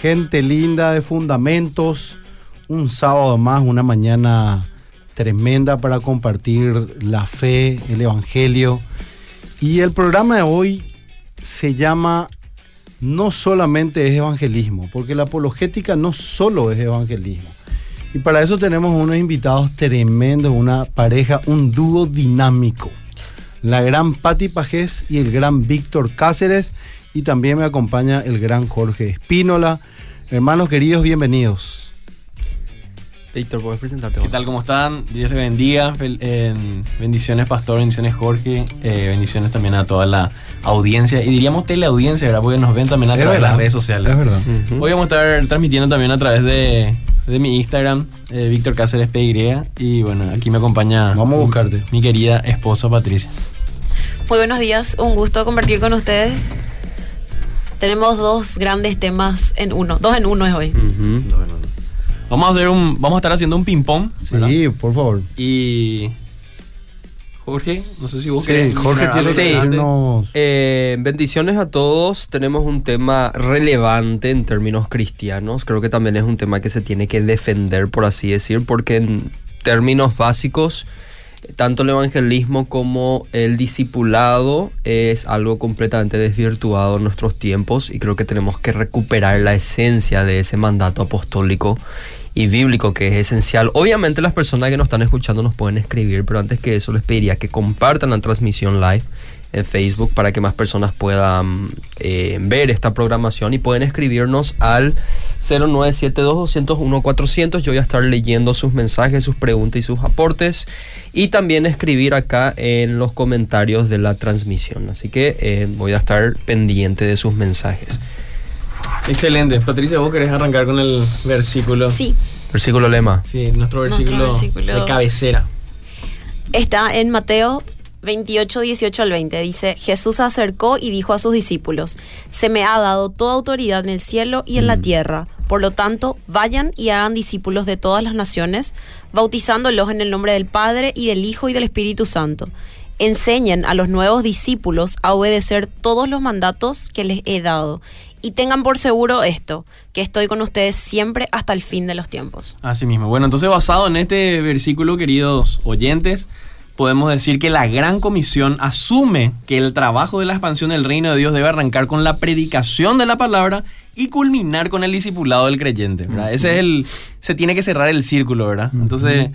gente linda de fundamentos. Un sábado más, una mañana tremenda para compartir la fe, el evangelio. Y el programa de hoy se llama No solamente es evangelismo, porque la apologética no solo es evangelismo. Y para eso tenemos unos invitados tremendos, una pareja, un dúo dinámico. La gran Patti Pajés y el gran Víctor Cáceres. Y también me acompaña el gran Jorge Espínola. Hermanos queridos, bienvenidos. Víctor, puedes presentarte. ¿Qué tal? ¿Cómo están? Dios les bendiga. Bendiciones, Pastor. Bendiciones, Jorge. eh, bendiciones también a toda la audiencia. Y diríamos teleaudiencia, ¿verdad? Porque nos ven también a Es través de las redes sociales. Es verdad. Hoy vamos a estar transmitiendo también a través de, de mi Instagram, eh, Víctor Cáceres PY. Y bueno, aquí me acompaña Vamos a buscarte. mi querida esposa Patricia. Muy buenos días, un gusto compartir con ustedes. Tenemos dos grandes temas en uno, dos en uno es hoy. Vamos a hacer un, vamos a estar haciendo un ping pong. ¿verdad? Sí, por favor. Y Jorge, no sé si vos Sí, querés Jorge tiene que Sí. Eh, bendiciones a todos. Tenemos un tema relevante en términos cristianos. Creo que también es un tema que se tiene que defender, por así decir, porque en términos básicos, tanto el evangelismo como el discipulado es algo completamente desvirtuado en nuestros tiempos y creo que tenemos que recuperar la esencia de ese mandato apostólico y bíblico que es esencial. Obviamente las personas que nos están escuchando nos pueden escribir, pero antes que eso les pediría que compartan la transmisión live en Facebook para que más personas puedan eh, ver esta programación y pueden escribirnos al 0972-201-400. Yo voy a estar leyendo sus mensajes, sus preguntas y sus aportes y también escribir acá en los comentarios de la transmisión. Así que eh, voy a estar pendiente de sus mensajes. Excelente. Patricia, ¿vos querés arrancar con el versículo? Sí, Versículo lema. Sí, nuestro versículo. de cabecera. está en Mateo 28, 18 al 20. Dice, Jesús se acercó y dijo a sus discípulos, se me ha dado toda autoridad en el cielo y en la tierra. Por lo tanto, vayan y hagan discípulos de todas las naciones, bautizándolos en el nombre del Padre y del Hijo y del Espíritu Santo. Enseñen a los nuevos discípulos a obedecer todos los mandatos que les he dado. Y tengan por seguro esto, que estoy con ustedes siempre hasta el fin de los tiempos. Así mismo. Bueno, entonces basado en este versículo, queridos oyentes, podemos decir que la gran comisión asume que el trabajo de la expansión del reino de Dios debe arrancar con la predicación de la palabra y culminar con el discipulado del creyente. ¿verdad? Ese es el. Se tiene que cerrar el círculo, ¿verdad? Entonces.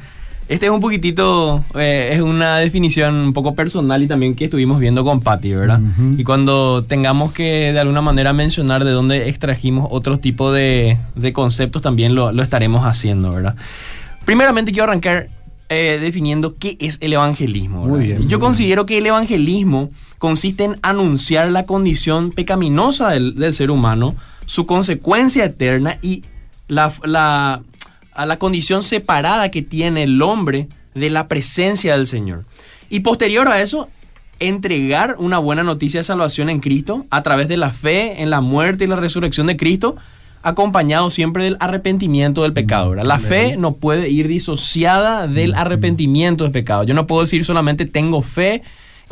Este es un poquitito, eh, es una definición un poco personal y también que estuvimos viendo con Patty, ¿verdad? Y cuando tengamos que de alguna manera mencionar de dónde extrajimos otro tipo de, de conceptos, también lo, lo estaremos haciendo, ¿verdad? Primeramente quiero arrancar eh, definiendo qué es el evangelismo. ¿verdad? Muy bien, Yo muy bien. considero que el evangelismo consiste en anunciar la condición pecaminosa del, del ser humano, su consecuencia eterna y la, la- a la condición separada que tiene el hombre de la presencia del Señor. Y posterior a eso, entregar una buena noticia de salvación en Cristo a través de la fe en la muerte y la resurrección de Cristo, acompañado siempre del arrepentimiento del pecado. ¿verdad? La fe no puede ir disociada del arrepentimiento del pecado. Yo no puedo decir solamente tengo fe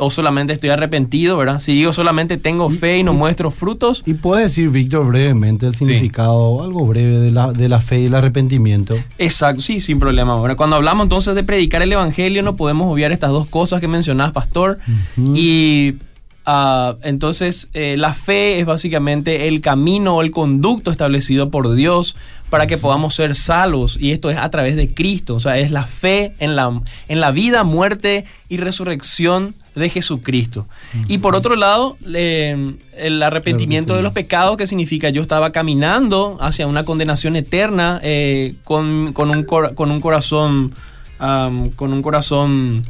o solamente estoy arrepentido, ¿verdad? Si digo solamente tengo fe y no muestro frutos, ¿Y puede decir, Víctor, brevemente el Sí. significado, algo breve de la, de la fe y el arrepentimiento? Exacto, sí, sin problema. Ahora, cuando hablamos entonces de predicar el evangelio, no podemos obviar estas dos cosas que mencionás, pastor. Y ah, entonces eh, la fe es básicamente el camino o el conducto establecido por Dios para que podamos ser salvos. Y esto es a través de Cristo. O sea, es la fe en la, en la vida, muerte y resurrección de Jesucristo. Y por otro lado, el arrepentimiento de los pecados, que significa yo estaba caminando hacia una condenación eterna eh, con, con un, cor- con un corazón, con un corazón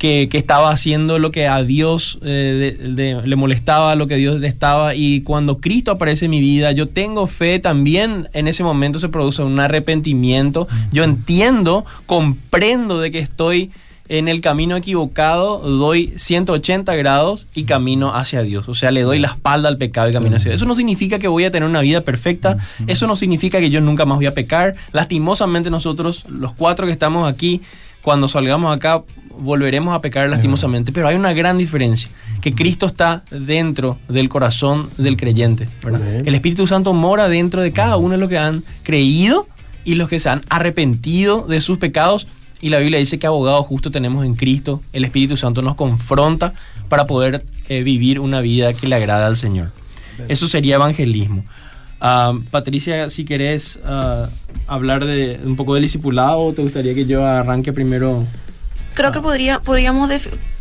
que, que estaba haciendo lo que a Dios eh, de- de- le molestaba, lo que Dios detestaba. Y cuando Cristo aparece en mi vida, yo tengo fe también. En ese momento se produce un arrepentimiento. Yo entiendo, comprendo de que estoy en el camino equivocado, doy 180 grados y camino hacia Dios. O sea, le doy la espalda al pecado y camino hacia Dios. Eso no significa que voy a tener una vida perfecta. Eso no significa que yo nunca más voy a pecar. Lastimosamente nosotros, los cuatro que estamos aquí, cuando salgamos acá, volveremos a pecar lastimosamente, pero hay una gran diferencia, que Cristo está dentro del corazón del creyente. El Espíritu Santo mora dentro de cada uno de los que han creído y los que se han arrepentido de sus pecados. Y la Biblia dice que abogado justo tenemos en Cristo. El Espíritu Santo nos confronta para poder eh, vivir una vida que le agrada al Señor. Eso sería evangelismo. Ah, Patricia, si querés ah, hablar de un poco del discipulado, ¿te gustaría que yo arranque primero? Creo que podría, podríamos...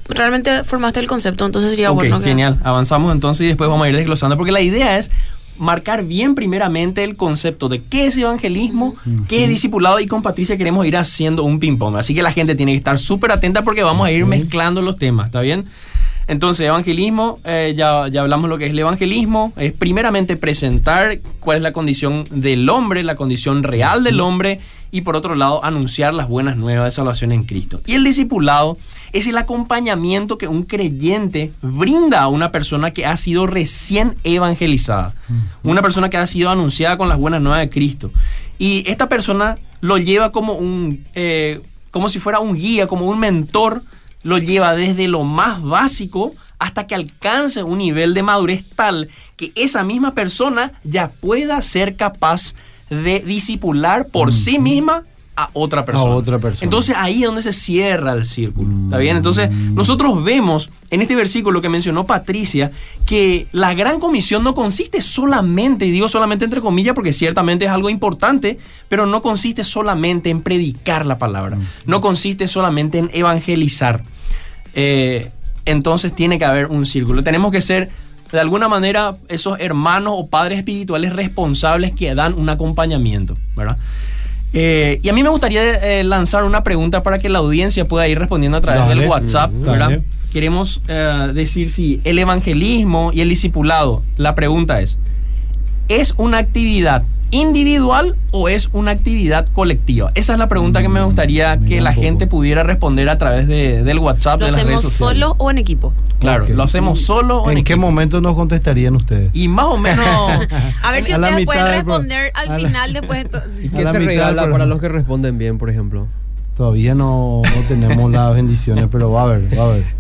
Realmente formaste el concepto, entonces sería bueno que... genial. Avanzamos entonces y después vamos a ir desglosando, porque la idea es marcar bien primeramente el concepto de qué es evangelismo, qué es discipulado y con Patricia queremos ir haciendo un ping-pong. Así que la gente tiene que estar súper atenta porque vamos a ir mezclando los temas, ¿está bien? Entonces, evangelismo, eh, ya, ya hablamos lo que es el evangelismo, es primeramente presentar cuál es la condición del hombre, la condición real del hombre, y por otro lado, anunciar las buenas nuevas de salvación en Cristo. Y el discipulado es el acompañamiento que un creyente brinda a una persona que ha sido recién evangelizada, una persona que ha sido anunciada con las buenas nuevas de Cristo. Y esta persona lo lleva como un, eh, como si fuera un guía, como un mentor, lo lleva desde lo más básico hasta que alcance un nivel de madurez tal que esa misma persona ya pueda ser capaz de disipular por sí misma a otra persona. otra persona. Entonces ahí es donde se cierra el círculo. ¿Está bien? Entonces nosotros vemos en este versículo que mencionó Patricia que la gran comisión no consiste solamente, y digo solamente entre comillas porque ciertamente es algo importante, pero no consiste solamente en predicar la palabra, no consiste solamente en evangelizar. Eh, entonces tiene que haber un círculo. Tenemos que ser de alguna manera esos hermanos o padres espirituales responsables que dan un acompañamiento, ¿verdad? Eh, y a mí me gustaría eh, lanzar una pregunta para que la audiencia pueda ir respondiendo a través Dale. del WhatsApp, Mm, ¿verdad? Queremos eh, decir si el evangelismo y el discipulado, la pregunta es, ¿es una actividad individual o es una actividad colectiva? Esa es la pregunta que me gustaría Mm, que mira la gente pudiera responder a través de- del WhatsApp ¿Lo de las redes hacemos sociales. solo o en equipo? Claro, lo hacemos solo o en, ¿En qué equipo? momento nos contestarían ustedes? Y más o menos... A ver si A ustedes mitad pueden pro- responder al la- final después. de to- ¿Y A qué se regala para los que responden bien, por ejemplo? Todavía no, no tenemos las bendiciones, pero va a haber, va a haber.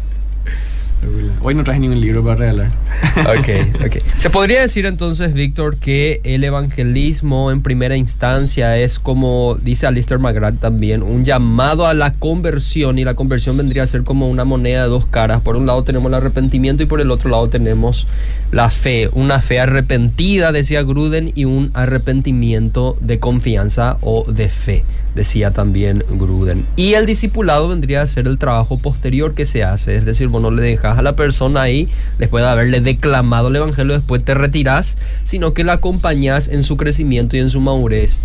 Hoy no traje ningún libro para regalar. Ok, ok. Se podría decir entonces, Víctor, que el evangelismo en primera instancia es como dice Alistair McGrath también, un llamado a la conversión y la conversión vendría a ser como una moneda de dos caras. Por un lado tenemos el arrepentimiento y por el otro lado tenemos la fe. Una fe arrepentida, decía Gruden, y un arrepentimiento de confianza o de fe, decía también Gruden. Y el discipulado vendría a ser el trabajo posterior que se hace, es decir, vos no le dejas a la persona ahí después de haberle declamado el evangelio, después te retirás, sino que la acompañás en su crecimiento y en su madurez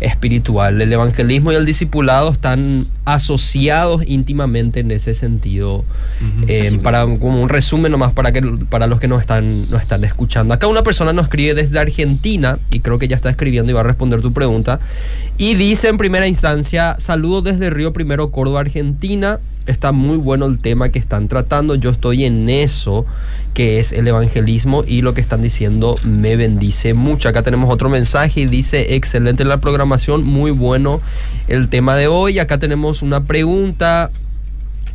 espiritual. El evangelismo y el discipulado están asociados íntimamente en ese sentido. Eh, para como un resumen nomás para que para los que no están no están escuchando. Acá una persona nos escribe desde Argentina y creo que ya está escribiendo y va a responder tu pregunta y dice en primera instancia saludos desde Río Primero Córdoba Argentina. Está muy bueno el tema que están tratando. Yo estoy en eso, que es el evangelismo, y lo que están diciendo me bendice mucho. Acá tenemos otro mensaje y dice: excelente la programación, muy bueno el tema de hoy. Acá tenemos una pregunta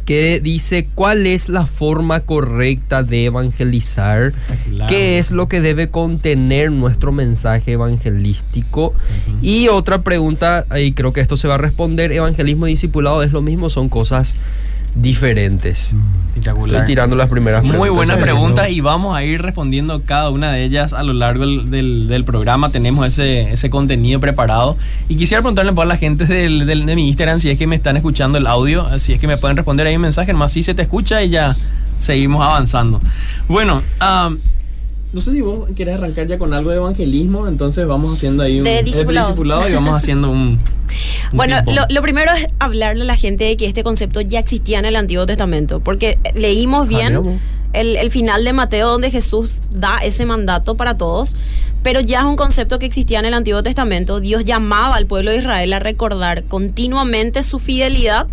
que dice cuál es la forma correcta de evangelizar, Espectacular. qué es lo que debe contener nuestro mensaje evangelístico. Y otra pregunta, y creo que esto se va a responder, evangelismo y discipulado es lo mismo, son cosas diferentes. Espectacular. Estoy tirando las primeras Muy preguntas. buenas Sí, preguntas y vamos a ir respondiendo cada una de ellas a lo largo del, del- del programa. Tenemos ese, ese contenido preparado. Y quisiera preguntarle por la gente del, del- de mi Instagram si es que me están escuchando el audio, si es que me pueden responder ahí un mensaje, nomás si se te escucha y ya seguimos avanzando. Bueno, am, no sé si vos querés arrancar ya con algo de evangelismo, entonces vamos haciendo ahí un De discipulado. discipulado y vamos haciendo un... Bueno, lo, lo primero es hablarle a la gente de que este concepto ya existía en el Antiguo Testamento, porque leímos bien Ah, el, el final de Mateo donde Jesús da ese mandato para todos, pero ya es un concepto que existía en el Antiguo Testamento. Dios llamaba al pueblo de Israel a recordar continuamente su fidelidad,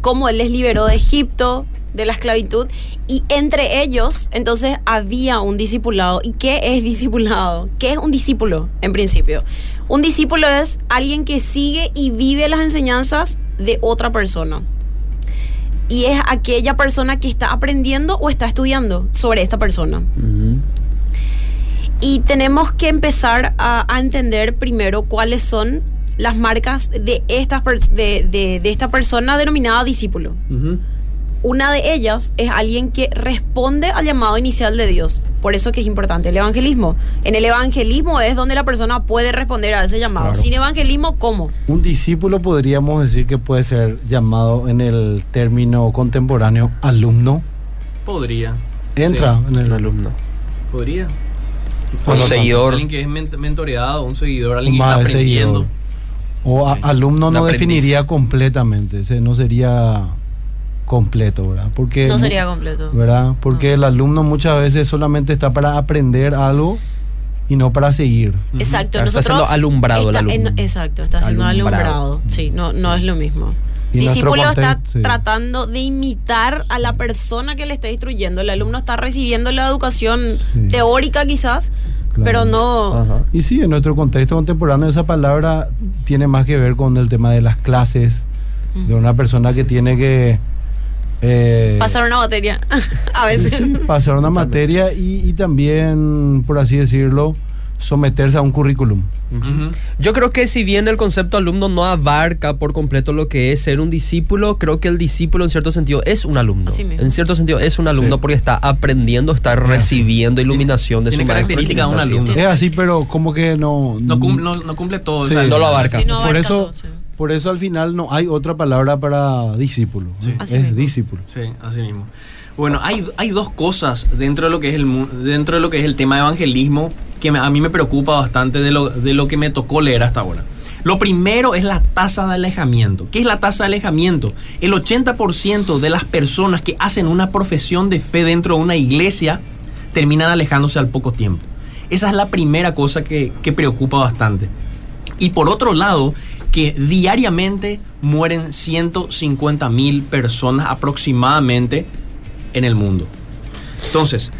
cómo Él les liberó de Egipto, de la esclavitud, y entre ellos entonces había un discipulado. ¿Y qué es discipulado? ¿Qué es un discípulo en principio? Un discípulo es alguien que sigue y vive las enseñanzas de otra persona. y es aquella persona que está aprendiendo o está estudiando sobre esta persona. Y tenemos que empezar a, a entender primero cuáles son las marcas de, estas de, de- de esta persona denominada discípulo. Una de ellas es alguien que responde al llamado inicial de Dios. Por eso que es importante el evangelismo. En el evangelismo es donde la persona puede responder a ese llamado. Claro. Sin evangelismo, ¿cómo? Un discípulo podríamos decir que puede ser llamado en el término contemporáneo alumno. Podría. Entra Sí, en el alumno. podría. Lo Un seguidor. Alguien que es ment- mentoreado, un seguidor, alguien que está aprendiendo. seguidor. O a- Sí. alumno Un no definiría completamente, ese no sería completo, ¿verdad? Porque No sería completo. ¿verdad? Porque el alumno muchas veces solamente está para aprender algo y no para seguir. Exacto. Claro, está nosotros siendo alumbrado el en- alumno. exacto, está siendo Alumbrado. alumbrado. Sí, no, no es lo mismo. Y Discípulo está sí. tratando de imitar a la persona que le está instruyendo. El alumno está recibiendo la educación Sí. teórica quizás, Claro. pero no... Ajá. Y sí, en nuestro contexto contemporáneo esa palabra tiene más que ver con el tema de las clases, de una persona que tiene que... eh, Pasar una batería a veces. sí, pasar una materia y, y también, por así decirlo, someterse a un currículum. Yo creo que si bien el concepto alumno no abarca por completo lo que es ser un discípulo, creo que el discípulo en cierto sentido es un alumno. En cierto sentido es un alumno Sí. porque está aprendiendo, está recibiendo iluminación de Tiene su característica de un alumno. Es así, pero como que no... No, cum- no- no cumple todo. Sí. o sea, No lo abarca. Sí, no por eso, todo, sí. Por eso al final no hay otra palabra para discípulo. Sí. Es mismo. discípulo. Sí, así mismo. Bueno, hay, hay dos cosas dentro de lo que es el mu- dentro de lo que es el tema de evangelismo que me- a mí me preocupa bastante de lo, de lo que me tocó leer hasta ahora. Lo primero es la tasa de alejamiento. ¿Qué es la tasa de alejamiento? El 80% de las personas que hacen una profesión de fe dentro de una iglesia terminan alejándose al poco tiempo. Esa es la primera cosa que, que preocupa bastante. Y por otro lado, que diariamente mueren 150 mil personas aproximadamente en el mundo. Entonces,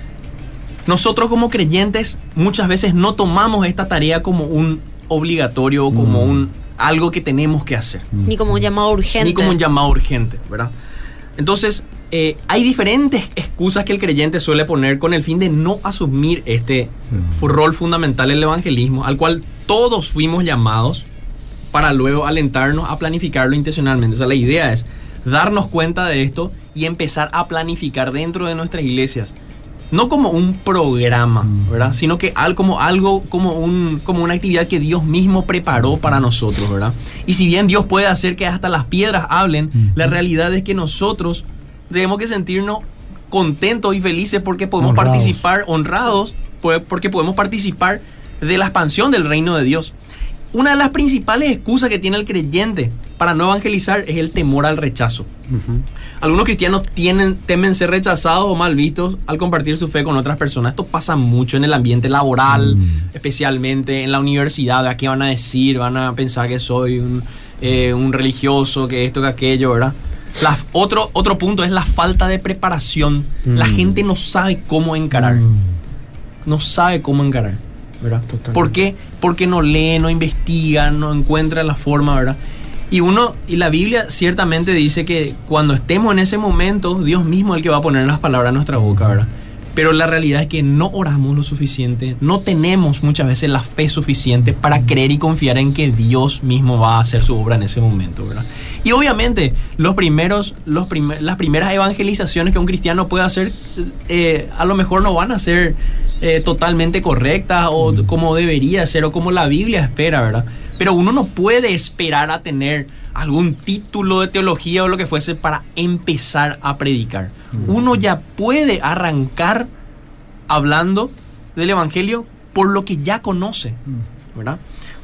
nosotros como creyentes muchas veces no tomamos esta tarea como un obligatorio o como Mm. un algo que tenemos que hacer Ni como un llamado urgente. ni como un llamado urgente, ¿verdad? Entonces, eh, hay diferentes excusas que el creyente suele poner con el fin de no asumir este fu- rol fundamental en el evangelismo, al cual todos fuimos llamados para luego alentarnos a planificarlo intencionalmente. O sea, la idea es darnos cuenta de esto y empezar a planificar dentro de nuestras iglesias. No como un programa, ¿verdad? Sino que como algo, como, un, como una actividad que Dios mismo preparó para nosotros, ¿verdad? Y si bien Dios puede hacer que hasta las piedras hablen, la realidad es que nosotros tenemos que sentirnos contentos y felices porque podemos Honrados. participar, honrados, porque podemos participar de la expansión del reino de Dios. Una de las principales excusas que tiene el creyente para no evangelizar es el temor al rechazo. Algunos cristianos tienen, temen ser rechazados o mal vistos al compartir su fe con otras personas. Esto pasa mucho en el ambiente laboral, Mm. especialmente en la universidad. ¿A qué van a decir? Van a pensar que soy un, eh, un religioso, que esto, que aquello, ¿verdad? La- otro, otro punto es la falta de preparación. La Mm. gente no sabe cómo encarar. Mm. No sabe cómo encarar. ¿verdad? Totalmente. ¿Por qué? Porque no lee, no investiga, no encuentra la forma, ¿verdad? Y uno, y la Biblia ciertamente dice que cuando estemos en ese momento, Dios mismo es el que va a poner las palabras en nuestra boca, ¿verdad? Pero la realidad es que no oramos lo suficiente, no tenemos muchas veces la fe suficiente para creer y confiar en que Dios mismo va a hacer su obra en ese momento, ¿verdad? Y obviamente, los primeros, los primer- las primeras evangelizaciones que un cristiano puede hacer, eh, a lo mejor no van a ser eh, totalmente correctas o como debería ser o como la Biblia espera, ¿verdad? Pero uno no puede esperar a tener algún título de teología o lo que fuese para empezar a predicar. Uno ya puede arrancar hablando del Evangelio por lo que ya conoce, ¿verdad?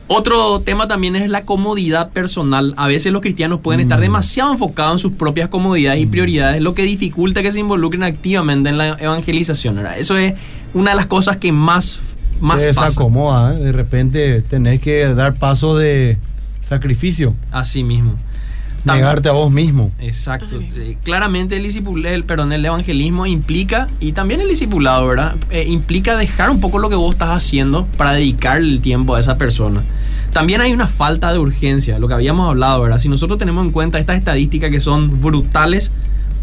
Otro tema también es la comodidad personal. A veces los cristianos pueden estar Mm. demasiado enfocados en sus propias comodidades y prioridades, lo que dificulta que se involucren activamente en la evangelización. ¿verdad? Eso es una de las cosas que más, más Te pasa. desacomoda, ¿eh? de repente tenés que dar paso de sacrificio, Así mismo. Negarte a vos mismo. Exacto. Eh, claramente el, discipul- el, perdón, el evangelismo implica, y también el discipulado, ¿verdad? Eh, implica dejar un poco lo que vos estás haciendo para dedicarle el tiempo a esa persona. También hay una falta de urgencia, lo que habíamos hablado, ¿verdad? Si nosotros tenemos en cuenta estas estadísticas que son brutales,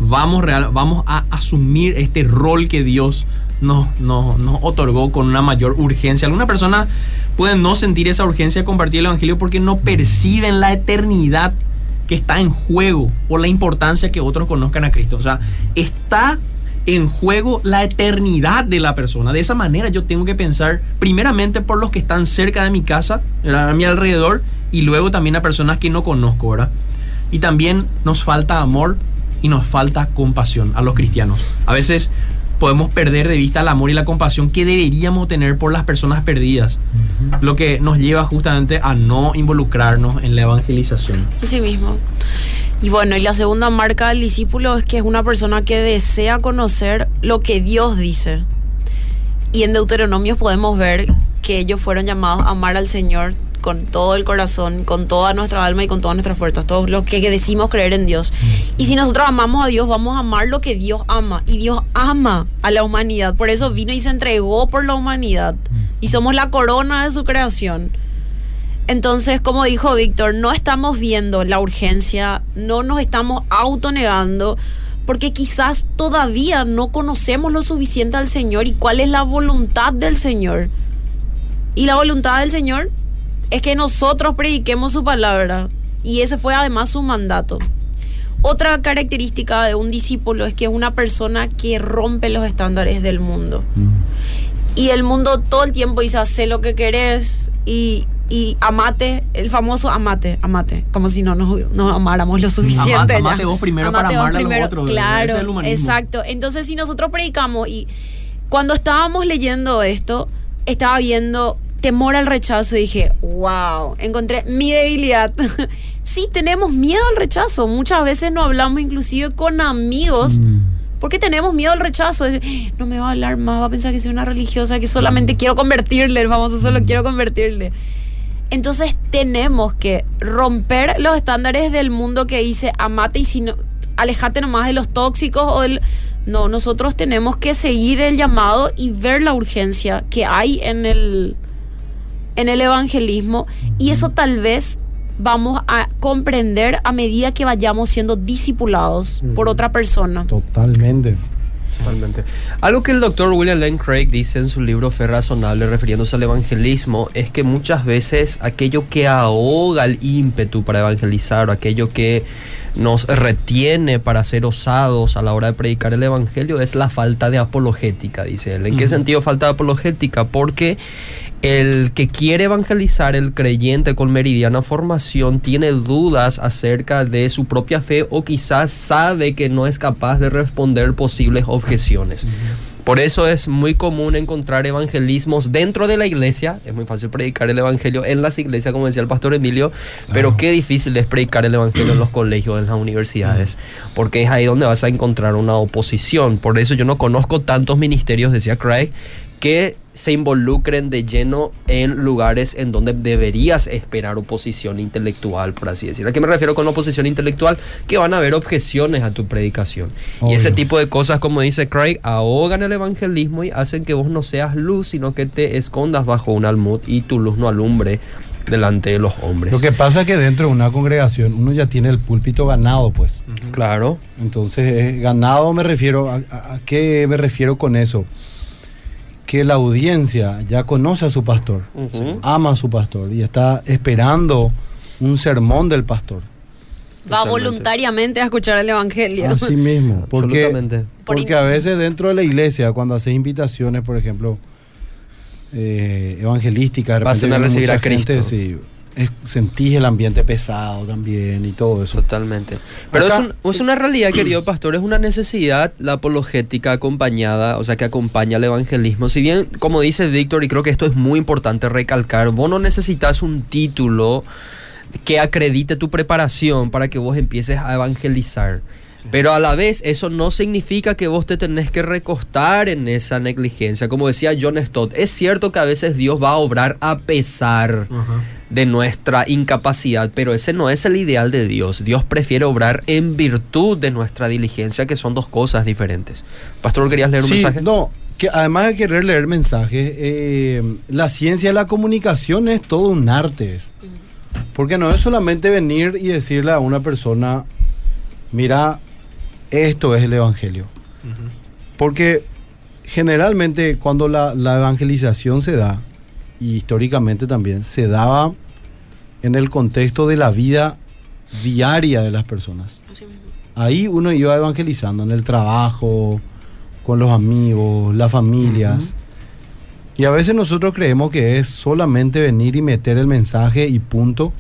vamos, real, vamos a asumir este rol que Dios nos, nos, nos otorgó con una mayor urgencia. Algunas personas pueden no sentir esa urgencia de compartir el Evangelio porque no perciben la eternidad que está en juego o la importancia que otros conozcan a Cristo. O sea, está en juego la eternidad de la persona. De esa manera yo tengo que pensar primeramente por los que están cerca de mi casa, a mi alrededor, y luego también a personas que no conozco, ¿verdad? Y también nos falta amor y nos falta compasión a los cristianos. A veces podemos perder de vista el amor y la compasión que deberíamos tener por las personas perdidas, lo que nos lleva justamente a no involucrarnos en la evangelización. Así mismo. Y bueno, y la segunda marca del discípulo es que es una persona que desea conocer lo que Dios dice. Y en Deuteronomios podemos ver que ellos fueron llamados a amar al Señor con todo el corazón, con toda nuestra alma y con todas nuestras fuerzas, todos los que decimos creer en Dios. Y si nosotros amamos a Dios, vamos a amar lo que Dios ama. Y Dios ama a la humanidad. Por eso vino y se entregó por la humanidad. Y somos la corona de su creación. Entonces, como dijo Víctor, no estamos viendo la urgencia, no nos estamos autonegando, porque quizás todavía no conocemos lo suficiente al Señor y cuál es la voluntad del Señor. Y la voluntad del Señor es que nosotros prediquemos su palabra. Y ese fue además su mandato. Otra característica de un discípulo es que es una persona que rompe los estándares del mundo. Y el mundo todo el tiempo dice, sé lo que querés y, y amate, el famoso amate, amate, como si no nos, nos amáramos lo suficiente. Amate, amate vos primero para amar a los otros. Claro, exacto. Entonces, si nosotros predicamos y cuando estábamos leyendo esto, estaba viendo temor al rechazo y dije, wow, encontré mi debilidad. sí, tenemos miedo al rechazo. Muchas veces no hablamos inclusive con amigos. Porque tenemos miedo al rechazo. no me va a hablar más, va a pensar que soy una religiosa, que solamente quiero convertirle, el famoso solo quiero convertirle. Entonces tenemos que romper los estándares del mundo que dice amate y si no, alejate nomás de los tóxicos o del... No, nosotros tenemos que seguir el llamado y ver la urgencia que hay en el, en el evangelismo y eso tal vez vamos a comprender a medida que vayamos siendo discipulados por otra persona. Totalmente. Totalmente. Algo que el doctor William Lane Craig dice en su libro Fe Razonable, refiriéndose al evangelismo, es que muchas veces aquello que ahoga el ímpetu para evangelizar, o aquello que nos retiene para ser osados a la hora de predicar el evangelio, es la falta de apologética, dice él. ¿En qué sentido falta de apologética? Porque el que quiere evangelizar, el creyente con meridiana formación, tiene dudas acerca de su propia fe o quizás sabe que no es capaz de responder posibles objeciones. Por eso es muy común encontrar evangelismos dentro de la iglesia. Es muy fácil predicar el evangelio en las iglesias, como decía el pastor Emilio, pero qué difícil es predicar el evangelio en los colegios, en las universidades, porque es ahí donde vas a encontrar una oposición. Por eso yo no conozco tantos ministerios, decía Craig, que se involucren de lleno en lugares en donde deberías esperar oposición intelectual, por así decirlo. ¿A qué me refiero con oposición intelectual? Que van a haber objeciones a tu predicación. Y ese tipo de cosas, como dice Craig, ahogan el evangelismo y hacen que vos no seas luz, sino que te escondas bajo un almud y tu luz no alumbre delante de los hombres. Lo que pasa es que dentro de una congregación uno ya tiene el púlpito ganado, pues. Claro. Entonces, eh, ganado me refiero, a, a qué me refiero con eso? Que la audiencia ya conoce a su pastor, ama a su pastor y está esperando un sermón del pastor. Va voluntariamente a escuchar el evangelio. Así mismo, porque, porque a veces dentro de la iglesia, cuando haces invitaciones, por ejemplo, eh, evangelísticas, de a recibir a Cristo. sí, sentís el ambiente pesado también y todo eso. Totalmente. Pero es, una realidad, querido pastor, es una necesidad la apologética acompañada, o sea, que acompaña al evangelismo. Si bien, como dice Víctor, y creo que esto es muy importante recalcar, vos no necesitas un título que acredite tu preparación para que vos empieces a evangelizar. Pero a la vez eso no significa que vos te tenés que recostar en esa negligencia. Como decía John Stott, es cierto que a veces Dios va a obrar a pesar de nuestra incapacidad, pero ese no es el ideal de Dios. Dios prefiere obrar en virtud de nuestra diligencia, que son dos cosas diferentes. Pastor, ¿querías leer un sí, mensaje? No, que además de querer leer mensajes, eh, la ciencia de la comunicación es todo un arte. Porque no es solamente venir y decirle a una persona, mira, esto es el Evangelio. Porque generalmente cuando la, la evangelización se da, y históricamente también, se daba en el contexto de la vida diaria de las personas. Ahí uno iba evangelizando en el trabajo, con los amigos, las familias. Y a veces nosotros creemos que es solamente venir y meter el mensaje y punto,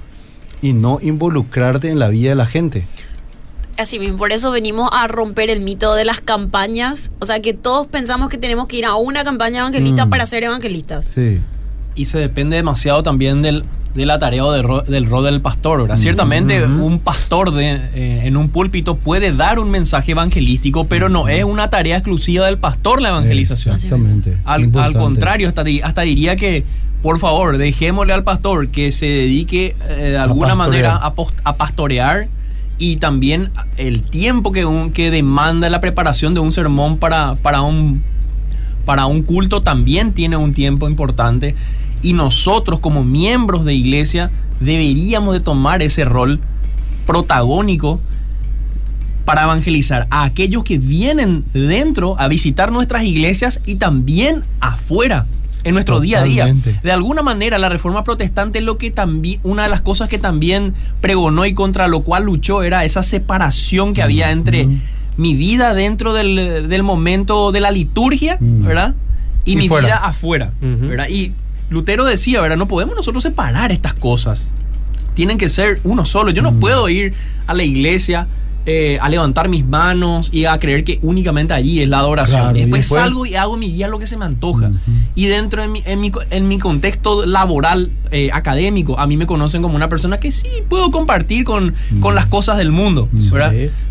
y no involucrarte en la vida de la gente. Así mismo, por eso venimos a romper el mito de las campañas. O sea, que todos pensamos que tenemos que ir a una campaña evangelista Mm. para ser evangelistas. Sí. y se depende demasiado también del, de la tarea o del, ro- del rol del pastor. ¿verdad? Ciertamente un pastor de, eh, en un púlpito puede dar un mensaje evangelístico, pero no es una tarea exclusiva del pastor la evangelización. Exactamente. Al, al contrario, hasta, hasta diría que, por favor, dejémosle al pastor que se dedique eh, de alguna pastorear. manera a pastorear y también el tiempo que, un- que demanda la preparación de un sermón para, para, un, para un culto también tiene un tiempo importante. Y nosotros como miembros de iglesia deberíamos de tomar ese rol protagónico para evangelizar a aquellos que vienen dentro a visitar nuestras iglesias y también afuera en nuestro día a día. De alguna manera la reforma protestante lo que también una de las cosas que también pregonó y contra lo cual luchó era esa separación que había entre mi vida dentro del, del momento de la liturgia, Mm. ¿verdad? Y, Y mi fuera. vida afuera. ¿verdad? Y Lutero decía, ¿verdad? No podemos nosotros separar estas cosas tienen que ser uno solo. Yo no puedo ir a la iglesia eh, a levantar mis manos y a creer que únicamente allí es la adoración. Claro, y y después, después- salgo y hago mi día lo que se me antoja. Y dentro de mi, en, mi, en mi contexto laboral, eh, académico, a mí me conocen como una persona que sí puedo compartir con, con Mm. las cosas del mundo.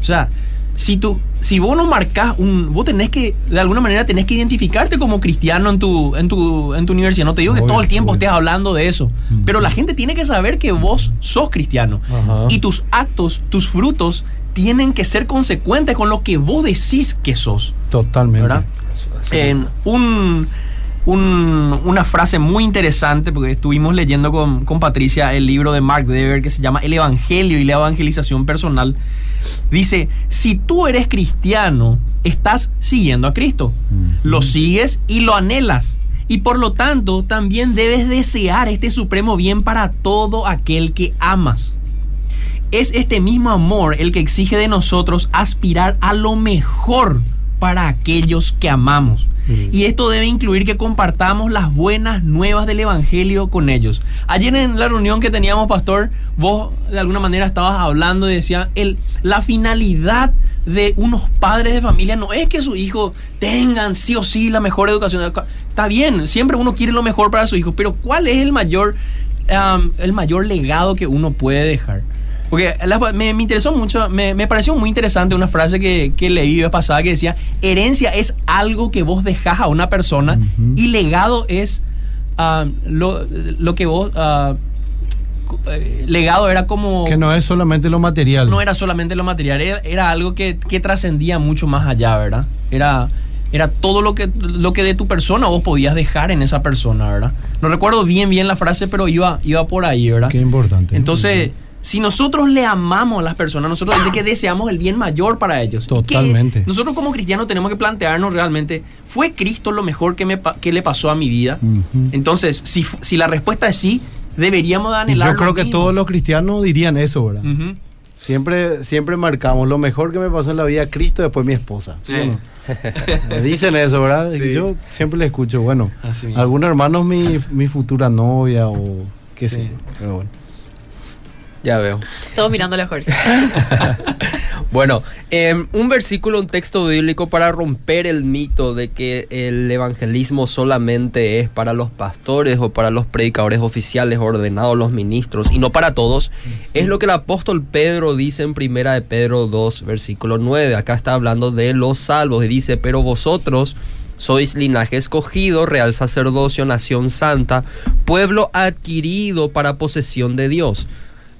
O sea, si tú, si vos no marcás un, vos tenés que, de alguna manera, tenés que identificarte como cristiano en tu, en tu, en tu universidad. No te digo que todo el tiempo obvio. estés hablando de eso, Mm. pero la gente tiene que saber que vos sos cristiano. Ajá. Y tus actos, tus frutos, tienen que ser consecuentes con lo que vos decís que sos. Totalmente. ¿verdad? En un, un- una frase muy interesante, porque estuvimos leyendo con, con Patricia el libro de Mark Dever que se llama El Evangelio y la Evangelización Personal. Dice, si tú eres cristiano, estás siguiendo a Cristo. Lo sigues y lo anhelas. Y por lo tanto, también debes desear este supremo bien para todo aquel que amas. Es este mismo amor el que exige de nosotros aspirar a lo mejor para aquellos que amamos. Y esto debe incluir que compartamos las buenas nuevas del Evangelio con ellos. Ayer en la reunión que teníamos, pastor, vos de alguna manera estabas hablando y decía, el, la finalidad de unos padres de familia no es que sus hijos tengan sí o sí la mejor educación. Está bien, siempre uno quiere lo mejor para su hijo, pero ¿cuál es el mayor, um, el mayor legado que uno puede dejar? Porque la- me, me interesó mucho, me, me pareció muy interesante una frase que, que leí vez pasada que decía, herencia es algo que vos dejás a una persona Ujú. y legado es ah, lo, lo que vos... ah, eh, legado era como... Que no es solamente lo material. no era solamente lo material, era, era algo que, que trascendía mucho más allá, ¿verdad? Era, era todo lo que, lo que de tu persona vos podías dejar en esa persona, ¿verdad? No recuerdo bien bien la frase, pero iba, iba por ahí, ¿verdad? Qué importante. Entonces, si nosotros le amamos a las personas, nosotros dice que deseamos el bien mayor para ellos. Totalmente. nosotros como cristianos tenemos que plantearnos realmente, ¿fue Cristo lo mejor que, me, que le pasó a mi vida? Entonces, si, si la respuesta es sí, deberíamos de anhelar Yo lo creo que mismo. todos los cristianos dirían eso, ¿verdad? Siempre, siempre marcamos lo mejor que me pasó en la vida Cristo, después mi esposa. ¿sí Sí. o no? Me Dicen eso, ¿verdad? Sí. Yo siempre le escucho, bueno, algunos hermanos mi, mi futura novia o qué sé. Pero bueno. Ya veo. Todos mirándole a Jorge. Bueno, em, un versículo, un texto bíblico para romper el mito de que el evangelismo solamente es para los pastores o para los predicadores oficiales ordenados, los ministros, y no para todos, es lo que el apóstol Pedro dice en primera de Pedro 2, versículo 9. Acá está hablando de los salvos y dice, pero vosotros sois linaje escogido, real sacerdocio, nación santa, pueblo adquirido para posesión de Dios.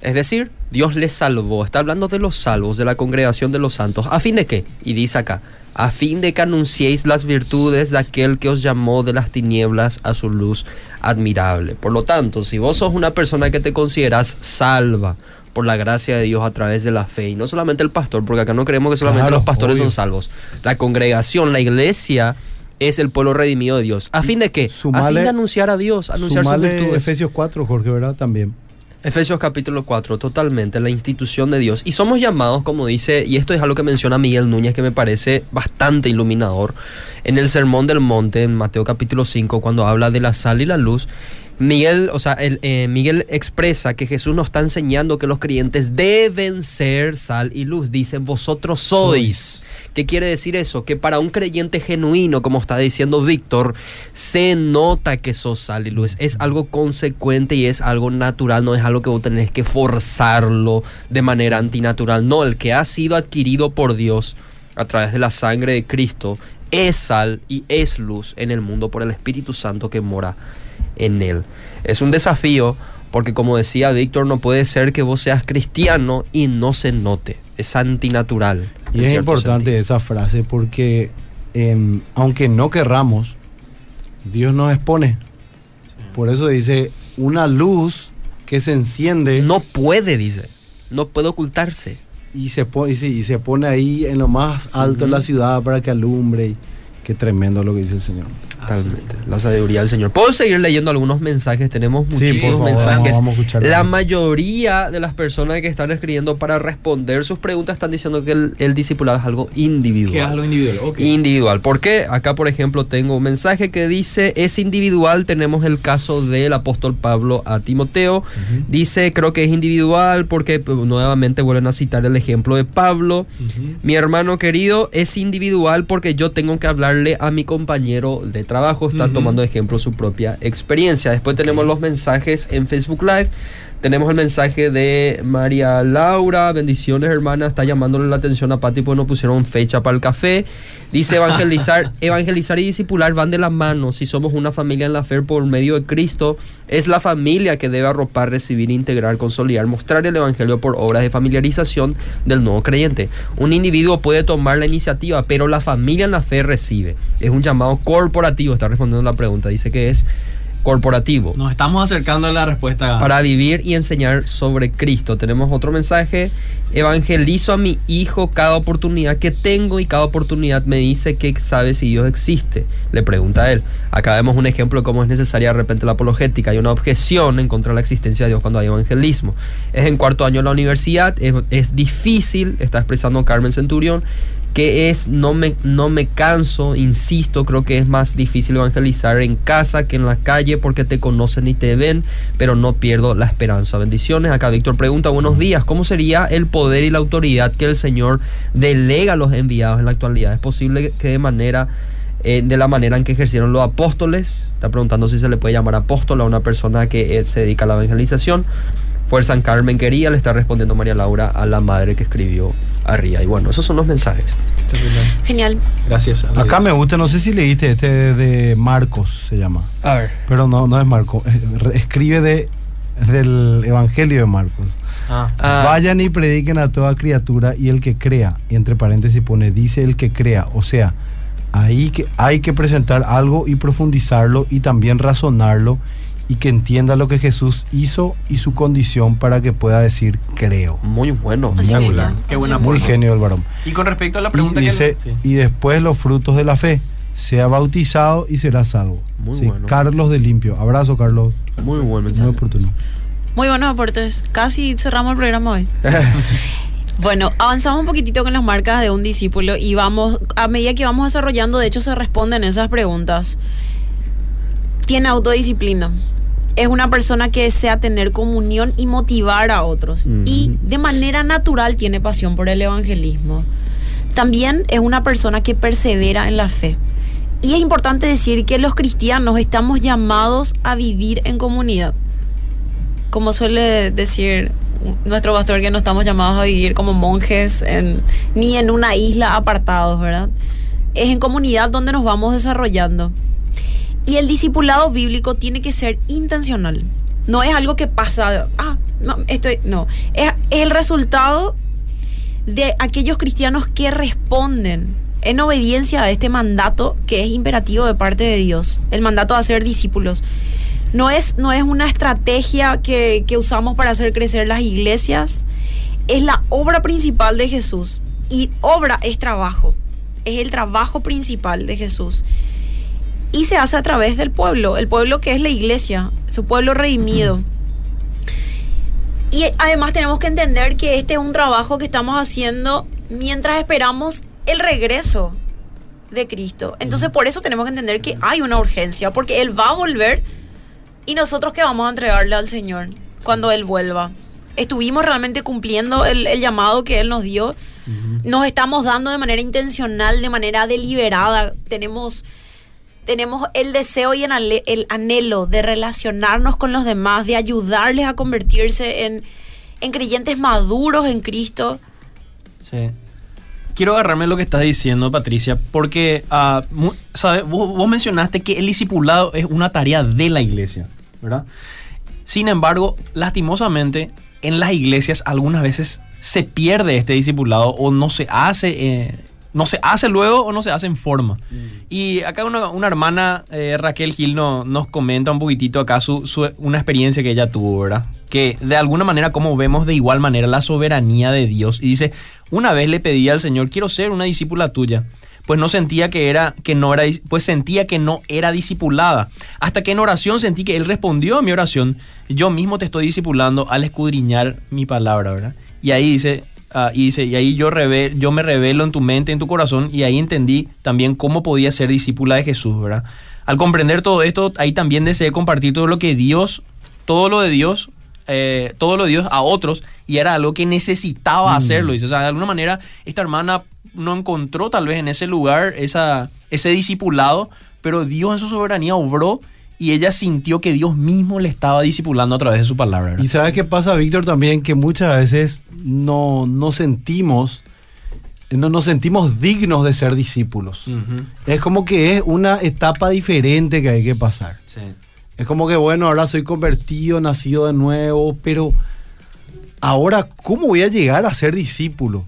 Es decir, Dios les salvó. Está hablando de los salvos, de la congregación de los santos. ¿A fin de qué? Y dice acá, a fin de que anunciéis las virtudes de aquel que os llamó de las tinieblas a su luz admirable. Por lo tanto, si vos sos una persona que te consideras salva, por la gracia de Dios a través de la fe. Y no solamente el pastor, porque acá no creemos que solamente Claro, los pastores obvio. son salvos. La congregación, la iglesia es el pueblo redimido de Dios. ¿A fin de qué? a fin Sumale- de anunciar a Dios, anunciar sus Sumale virtudes. Efesios 4, Jorge, ¿verdad? También. Efesios capítulo 4, totalmente, la institución de Dios. Y somos llamados, como dice, y esto es algo que menciona Miguel Núñez, que me parece bastante iluminador, en el Sermón del Monte, en Mateo capítulo 5, cuando habla de la sal y la luz. Miguel, o sea, el, eh, Miguel expresa que Jesús nos está enseñando que los creyentes deben ser sal y luz. Dice, vosotros sois. ¿Qué quiere decir eso? Que para un creyente genuino, como está diciendo Víctor, se nota que sos sal y luz. Es algo consecuente y es algo natural, no es algo que vos tenés que forzarlo de manera antinatural. No, el que ha sido adquirido por Dios a través de la sangre de Cristo es sal y es luz en el mundo por el Espíritu Santo que mora en él. Es un desafío porque como decía Víctor, no puede ser que vos seas cristiano y no se note. Es antinatural. Y es importante sentido. esa frase porque em, aunque no querramos, Dios nos expone. Por eso dice, una luz que se enciende No puede, dice. No puede ocultarse. y, se pone, y, se, y se pone ahí en lo más alto de la ciudad para que alumbre. Qué tremendo lo que dice el Señor. Totalmente. La sabiduría del Señor. ¿Puedo seguir leyendo algunos mensajes? Tenemos muchísimos favor, mensajes. vamos- vamos. La mayoría de las personas que están escribiendo para responder sus preguntas están diciendo que el, el discipulado es algo individual. Que es algo individual. ok. Individual. ¿Por qué? Acá, por ejemplo, tengo un mensaje que dice, es individual, tenemos el caso del apóstol Pablo a Timoteo. Dice, creo que es individual porque pues, nuevamente vuelven a citar el ejemplo de Pablo. Mi hermano querido es individual porque yo tengo que hablarle a mi compañero de trabajo. Está Ujú. tomando de ejemplo su propia experiencia. Después tenemos los mensajes en Facebook Live. Tenemos el mensaje de María Laura. Bendiciones, hermana. Está llamándole la atención a Pati porque no pusieron fecha para el café. Dice evangelizar, evangelizar y discipular van de la mano. Si somos una familia en la fe por medio de Cristo, es la familia que debe arropar, recibir, integrar, consolidar, mostrar el evangelio por obras de familiarización del nuevo creyente. Un individuo puede tomar la iniciativa, pero la familia en la fe recibe. Es un llamado corporativo. Está respondiendo la pregunta. Dice que es corporativo Nos estamos acercando a la respuesta. para vivir y enseñar sobre Cristo. Tenemos otro mensaje. Evangelizo a mi hijo cada oportunidad que tengo y cada oportunidad me dice que sabe si Dios existe. Le pregunta a él. Acá vemos un ejemplo de cómo es necesaria de repente la apologética. Hay una objeción en contra de la existencia de Dios cuando hay evangelismo. Es en cuarto año de la universidad. Es, es difícil, está expresando Carmen Centurión que es no me, no me canso, insisto, creo que es más difícil evangelizar en casa que en la calle porque te conocen y te ven, pero no pierdo la esperanza. Bendiciones. Acá Víctor pregunta, buenos días, ¿cómo sería el poder y la autoridad que el Señor delega a los enviados en la actualidad? ¿Es posible que de manera... eh, de la manera en que ejercieron los apóstoles, está preguntando si se le puede llamar apóstol a una persona que eh, se dedica a la evangelización. Fuerza en Carmen quería, le está respondiendo María Laura a la madre que escribió arriba. Y bueno, esos son los mensajes. Genial. Gracias. a Acá me gusta, no sé si leíste este de Marcos, se llama. A ver. Pero no, no es Marcos. Escribe de, del Evangelio de Marcos. Ah. Ah, Vayan y prediquen a toda criatura y el que crea, y entre paréntesis pone, dice el que crea. O sea, ahí que hay que presentar algo y profundizarlo y también razonarlo y que entienda lo que Jesús hizo y su condición para que pueda decir creo. Muy bueno. Así muy mismo. bueno. Qué buena Muy forma. genio el varón. Y con respecto a la Y pregunta dice, que... sí. y después los frutos de la fe. Sea bautizado y será salvo. Muy Sí, bueno. Carlos de Limpio. Abrazo, Carlos. Muy buen Muy mensaje. oportuno. Muy buenos aportes. Casi cerramos el programa hoy. Bueno, avanzamos un poquitito con las marcas de un discípulo y vamos, a medida que vamos desarrollando, de hecho se responden esas preguntas. Tiene autodisciplina. Es una persona que desea tener comunión y motivar a otros. Ujú. Y de manera natural tiene pasión por el evangelismo. También es una persona que persevera en la fe. Y es importante decir que los cristianos estamos llamados a vivir en comunidad como suele decir nuestro pastor, que no estamos llamados a vivir como monjes en- ni en una isla apartados, ¿verdad? Es en comunidad donde nos vamos desarrollando. Y el discipulado bíblico tiene que ser intencional. No es algo que pasa, ah, no, estoy, no. Es, el resultado de aquellos cristianos que responden en obediencia a este mandato que es imperativo de parte de Dios, el mandato de hacer discípulos. No es, no es una estrategia que usamos para hacer crecer las iglesias, es la obra principal de Jesús. Y obra es trabajo, es el trabajo principal de Jesús. Y se hace a través del pueblo, el pueblo que es la iglesia, su pueblo redimido. Y además tenemos que entender que este es un trabajo que estamos haciendo mientras esperamos el regreso de Cristo. Entonces por eso tenemos que entender que hay una urgencia, porque Él va a volver y nosotros que vamos a entregarle al Señor cuando Él vuelva. Estuvimos realmente cumpliendo el, el llamado que Él nos dio. Nos estamos dando de manera intencional, de manera deliberada. Tenemos, tenemos el deseo y el, anhelo de relacionarnos con los demás, de ayudarles a convertirse en, en creyentes maduros en Cristo. Sí. Quiero agarrarme lo que estás diciendo, Patricia, porque ah, mu- sabe, vos, vos mencionaste que el discipulado es una tarea de la iglesia, ¿verdad? Sin embargo, lastimosamente, en las iglesias algunas veces se pierde este discipulado o no se hace, eh, no se hace luego o no se hace en forma. Y acá una, una hermana, eh, Raquel Gil, no- nos comenta un poquitito acá su, su- una experiencia que ella tuvo, ¿verdad? Que de alguna manera, como vemos de igual manera la soberanía de Dios. Y dice, una vez le pedí al Señor, quiero ser una discípula tuya. Pues no sentía que era, que no era, pues sentía que no era discipulada. Hasta que en oración sentí que Él respondió a mi oración. Yo mismo te estoy discipulando al escudriñar mi palabra, ¿verdad? Y ahí dice, ah, y dice, y ahí yo, reve- yo me revelo en tu mente, en tu corazón, y ahí entendí también cómo podía ser discípula de Jesús, ¿verdad? Al comprender todo esto, ahí también deseé compartir todo lo que Dios, todo lo de Dios, eh, todo lo de Dios a otros, y era algo que necesitaba hacerlo. Dice, o sea, de alguna manera, esta hermana no encontró tal vez en ese lugar esa, ese discipulado, pero Dios en su soberanía obró y ella sintió que Dios mismo le estaba discipulando a través de su palabra. ¿verdad? Y sabes qué pasa, Víctor, también que muchas veces no, no sentimos, no nos sentimos dignos de ser discípulos. Es como que es una etapa diferente que hay que pasar. Sí. Es como que, bueno, ahora soy convertido, nacido de nuevo, pero ahora, ¿cómo voy a llegar a ser discípulo?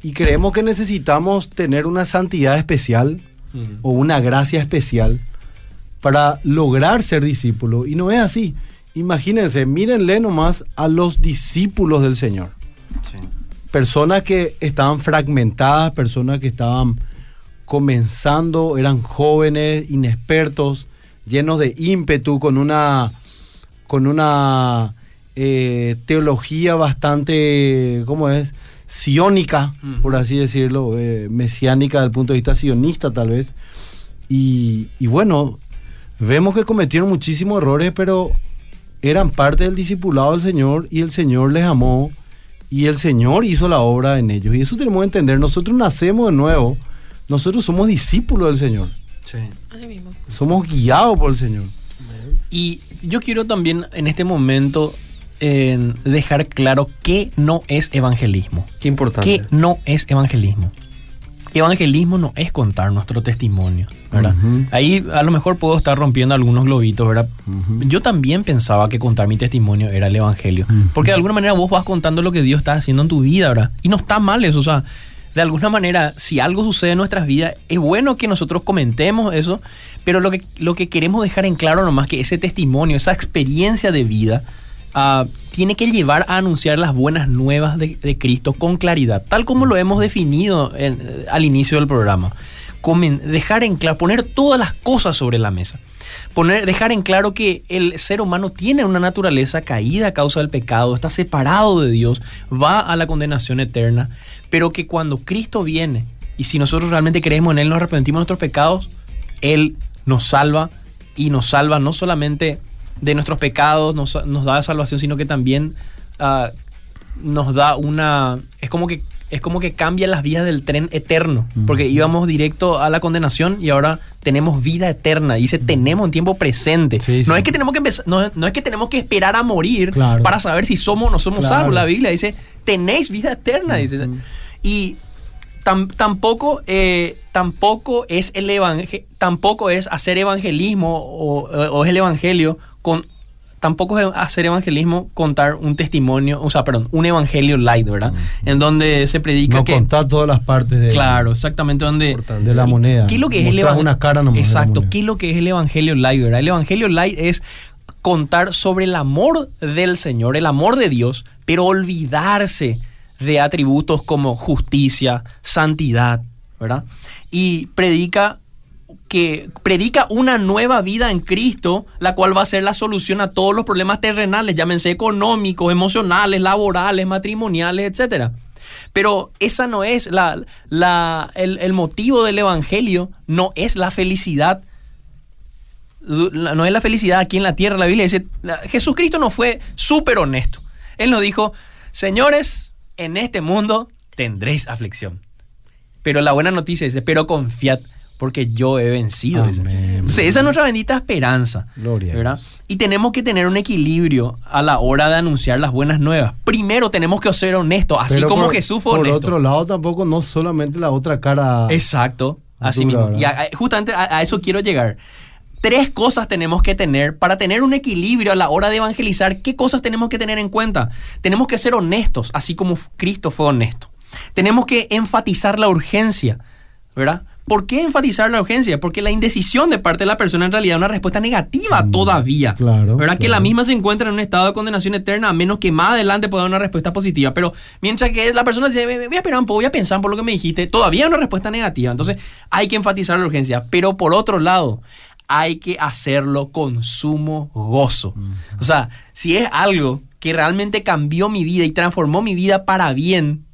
Y creemos que necesitamos tener una santidad especial o una gracia especial para lograr ser discípulo. Y no es así. Imagínense, mírenle nomás a los discípulos del Señor. Sí. Personas que estaban fragmentadas, personas que estaban comenzando, eran jóvenes, inexpertos, llenos de ímpetu, con una, con una eh, teología bastante, ¿cómo es? Sionónica, Ujú. por así decirlo, eh, mesiánica desde el punto de vista sionista tal vez. Y, y bueno, vemos que cometieron muchísimos errores, pero eran parte del discipulado del Señor y el Señor les amó y el Señor hizo la obra en ellos. Y eso tenemos que entender. Nosotros nacemos de nuevo. Nosotros somos discípulos del Señor. Sí. Así mismo. Somos guiados por el Señor. Y yo quiero también en este momento eh, dejar claro qué no es evangelismo. Qué importante. ¿Qué no es evangelismo? Evangelismo no es contar nuestro testimonio, ¿verdad? Ahí a lo mejor puedo estar rompiendo algunos globitos, ¿verdad? Yo también pensaba que contar mi testimonio era el evangelio, Ujú. porque de alguna manera vos vas contando lo que Dios está haciendo en tu vida, ¿verdad? Y no está mal eso, o sea, de alguna manera, si algo sucede en nuestras vidas, es bueno que nosotros comentemos eso, pero lo que, lo que queremos dejar en claro nomás que ese testimonio, esa experiencia de vida, ah, tiene que llevar a anunciar las buenas nuevas de, Cristo con claridad, tal como lo hemos definido al inicio del programa. Dejar en claro, poner todas las cosas sobre la mesa. Poner, dejar en claro que el ser humano tiene una naturaleza caída a causa del pecado, está separado de Dios, va a la condenación eterna, pero que cuando Cristo viene y si nosotros realmente creemos en Él, nos arrepentimos de nuestros pecados, Él nos salva y nos salva no solamente de nuestros pecados, nos, nos da salvación, sino que también ah, nos da una... Es como que es como que cambia las vías del tren eterno, porque íbamos directo a la condenación y ahora tenemos vida eterna. Dice, tenemos en tiempo presente. Sí, no sí. es que tenemos que empezar, no, no es que tenemos que esperar a morir Claro. para saber si somos o no somos Claro. salvos. La Biblia dice, tenéis vida eterna. Dice. Y tam- tampoco, eh, tampoco es el evangel- tampoco es hacer evangelismo o, o es el evangelio con tampoco es hacer evangelismo contar un testimonio, o sea, perdón, un evangelio light, ¿verdad? En donde se predica No que... contar todas las partes de, Claro, exactamente, donde... De la moneda. ¿Qué es lo que es el evangelio? una cara nomás Exacto. ¿qué es lo que es el evangelio light, verdad? El evangelio light es contar sobre el amor del Señor, el amor de Dios, pero olvidarse de atributos como justicia, santidad, ¿verdad? Y predica que predica una nueva vida en Cristo, la cual va a ser la solución a todos los problemas terrenales, llámense económicos, emocionales, laborales, matrimoniales, etcétera. Pero esa no es la, el, motivo del evangelio, no es la felicidad. No es la felicidad aquí en la tierra. La Biblia dice, Jesucristo no fue súper honesto. Él nos dijo, señores, en este mundo tendréis aflicción. Pero la buena noticia dice, pero confiad, porque yo he vencido. Entonces, esa es nuestra bendita esperanza. Gloria ¿verdad? Y tenemos que tener un equilibrio a la hora de anunciar las buenas nuevas. Primero tenemos que ser honestos, así Pero como por- Jesús fue Por honesto. otro lado, tampoco no solamente la otra cara. Exacto, así Dura, mismo. ¿verdad? Y a- a- justamente a, a eso quiero llegar. Tres cosas tenemos que tener para tener un equilibrio a la hora de evangelizar. ¿Qué cosas tenemos que tener en cuenta? Tenemos que ser honestos, así como Cristo fue honesto. Tenemos que enfatizar la urgencia, ¿verdad? ¿Por qué enfatizar la urgencia? Porque la indecisión de parte de la persona en realidad es una respuesta negativa Mm, todavía. claro, ¿Verdad? Que la misma se encuentra en un estado de condenación eterna, a menos que más adelante pueda dar una respuesta positiva. Pero mientras que la persona dice, "Ve- ve- voy a esperar un poco, voy a pensar por lo que me dijiste, todavía hay una respuesta negativa. Entonces hay que enfatizar la urgencia. Pero por otro lado, hay que hacerlo con sumo gozo. O sea, si es algo que realmente cambió mi vida y transformó mi vida para bien,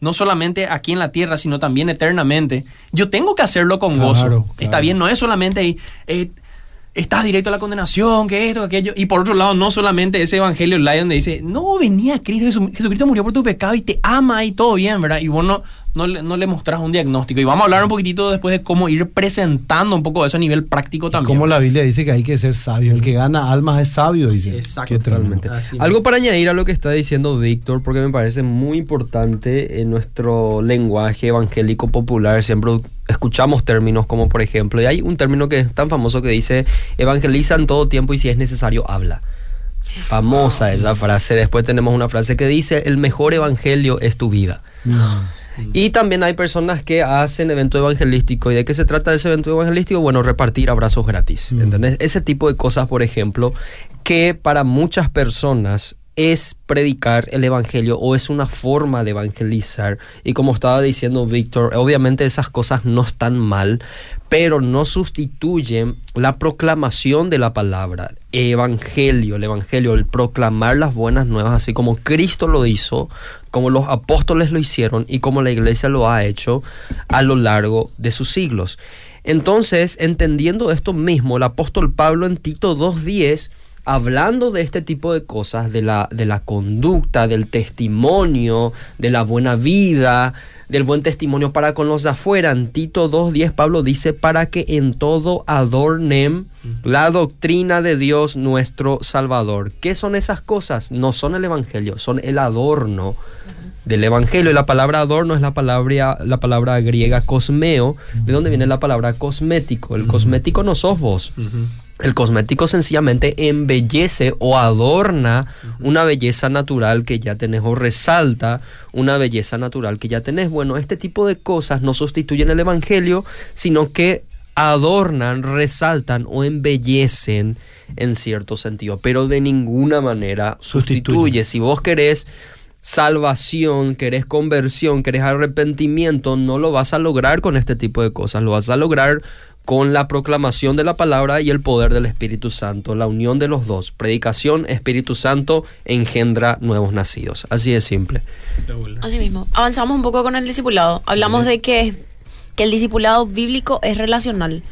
no solamente aquí en la tierra, sino también eternamente, yo tengo que hacerlo con Claro, gozo. claro. Está bien, no es solamente ahí, eh, estás directo a la condenación, que esto, que aquello. Y por otro lado, no solamente ese evangelio light donde dice, no, venía Cristo, Jesu- Jesucristo murió por tu pecado y te ama y todo bien, ¿verdad? Y vos no, no, le, no le mostrás un diagnóstico. Y vamos a hablar un poquitito después de cómo ir presentando un poco eso a nivel práctico también. Como la Biblia dice que hay que ser sabio. El que gana almas es sabio, dice. Exacto. Totalmente. Algo para añadir a lo que está diciendo Víctor, porque me parece muy importante en nuestro lenguaje evangélico popular. Siempre escuchamos términos como, por ejemplo, y hay un término que es tan famoso que dice, evangeliza en todo tiempo y si es necesario, habla. Famosa esa frase. Después tenemos una frase que dice, el mejor evangelio es tu vida. Y también hay personas que hacen evento evangelístico. ¿Y de qué se trata ese evento evangelístico? Bueno, repartir abrazos gratis. Mm. ¿Entendés? Ese tipo de cosas, por ejemplo, que para muchas personas es predicar el evangelio o es una forma de evangelizar. Y como estaba diciendo Víctor, obviamente esas cosas no están mal, pero no sustituyen la proclamación de la palabra, evangelio, el evangelio, el proclamar las buenas nuevas, así como Cristo lo hizo, como los apóstoles lo hicieron y como la iglesia lo ha hecho a lo largo de sus siglos. Entonces, entendiendo esto mismo, el apóstol Pablo en Tito 2.10, hablando de este tipo de cosas, de la, de la conducta, del testimonio, de la buena vida, del buen testimonio para con los de afuera, en Tito 2.10 Pablo dice, para que en todo adornen la doctrina de Dios nuestro Salvador. ¿Qué son esas cosas? No son el Evangelio, son el adorno del Evangelio. Y la palabra adorno es la palabra, la palabra griega cosmeo, de donde viene la palabra cosmético. El cosmético no sos vos. El cosmético sencillamente embellece o adorna una belleza natural que ya tenés o resalta una belleza natural que ya tenés. Bueno, este tipo de cosas no sustituyen el Evangelio, sino que adornan, resaltan o embellecen en cierto sentido, pero de ninguna manera sustituye. Sustituye. Si vos querés salvación, querés conversión, querés arrepentimiento, no lo vas a lograr con este tipo de cosas, lo vas a lograr con la proclamación de la palabra y el poder del Espíritu Santo, la unión de los dos. Predicación, Espíritu Santo engendra nuevos nacidos. Así de simple. Así mismo. Avanzamos un poco con el discipulado. Hablamos de que, que el discipulado bíblico es relacional.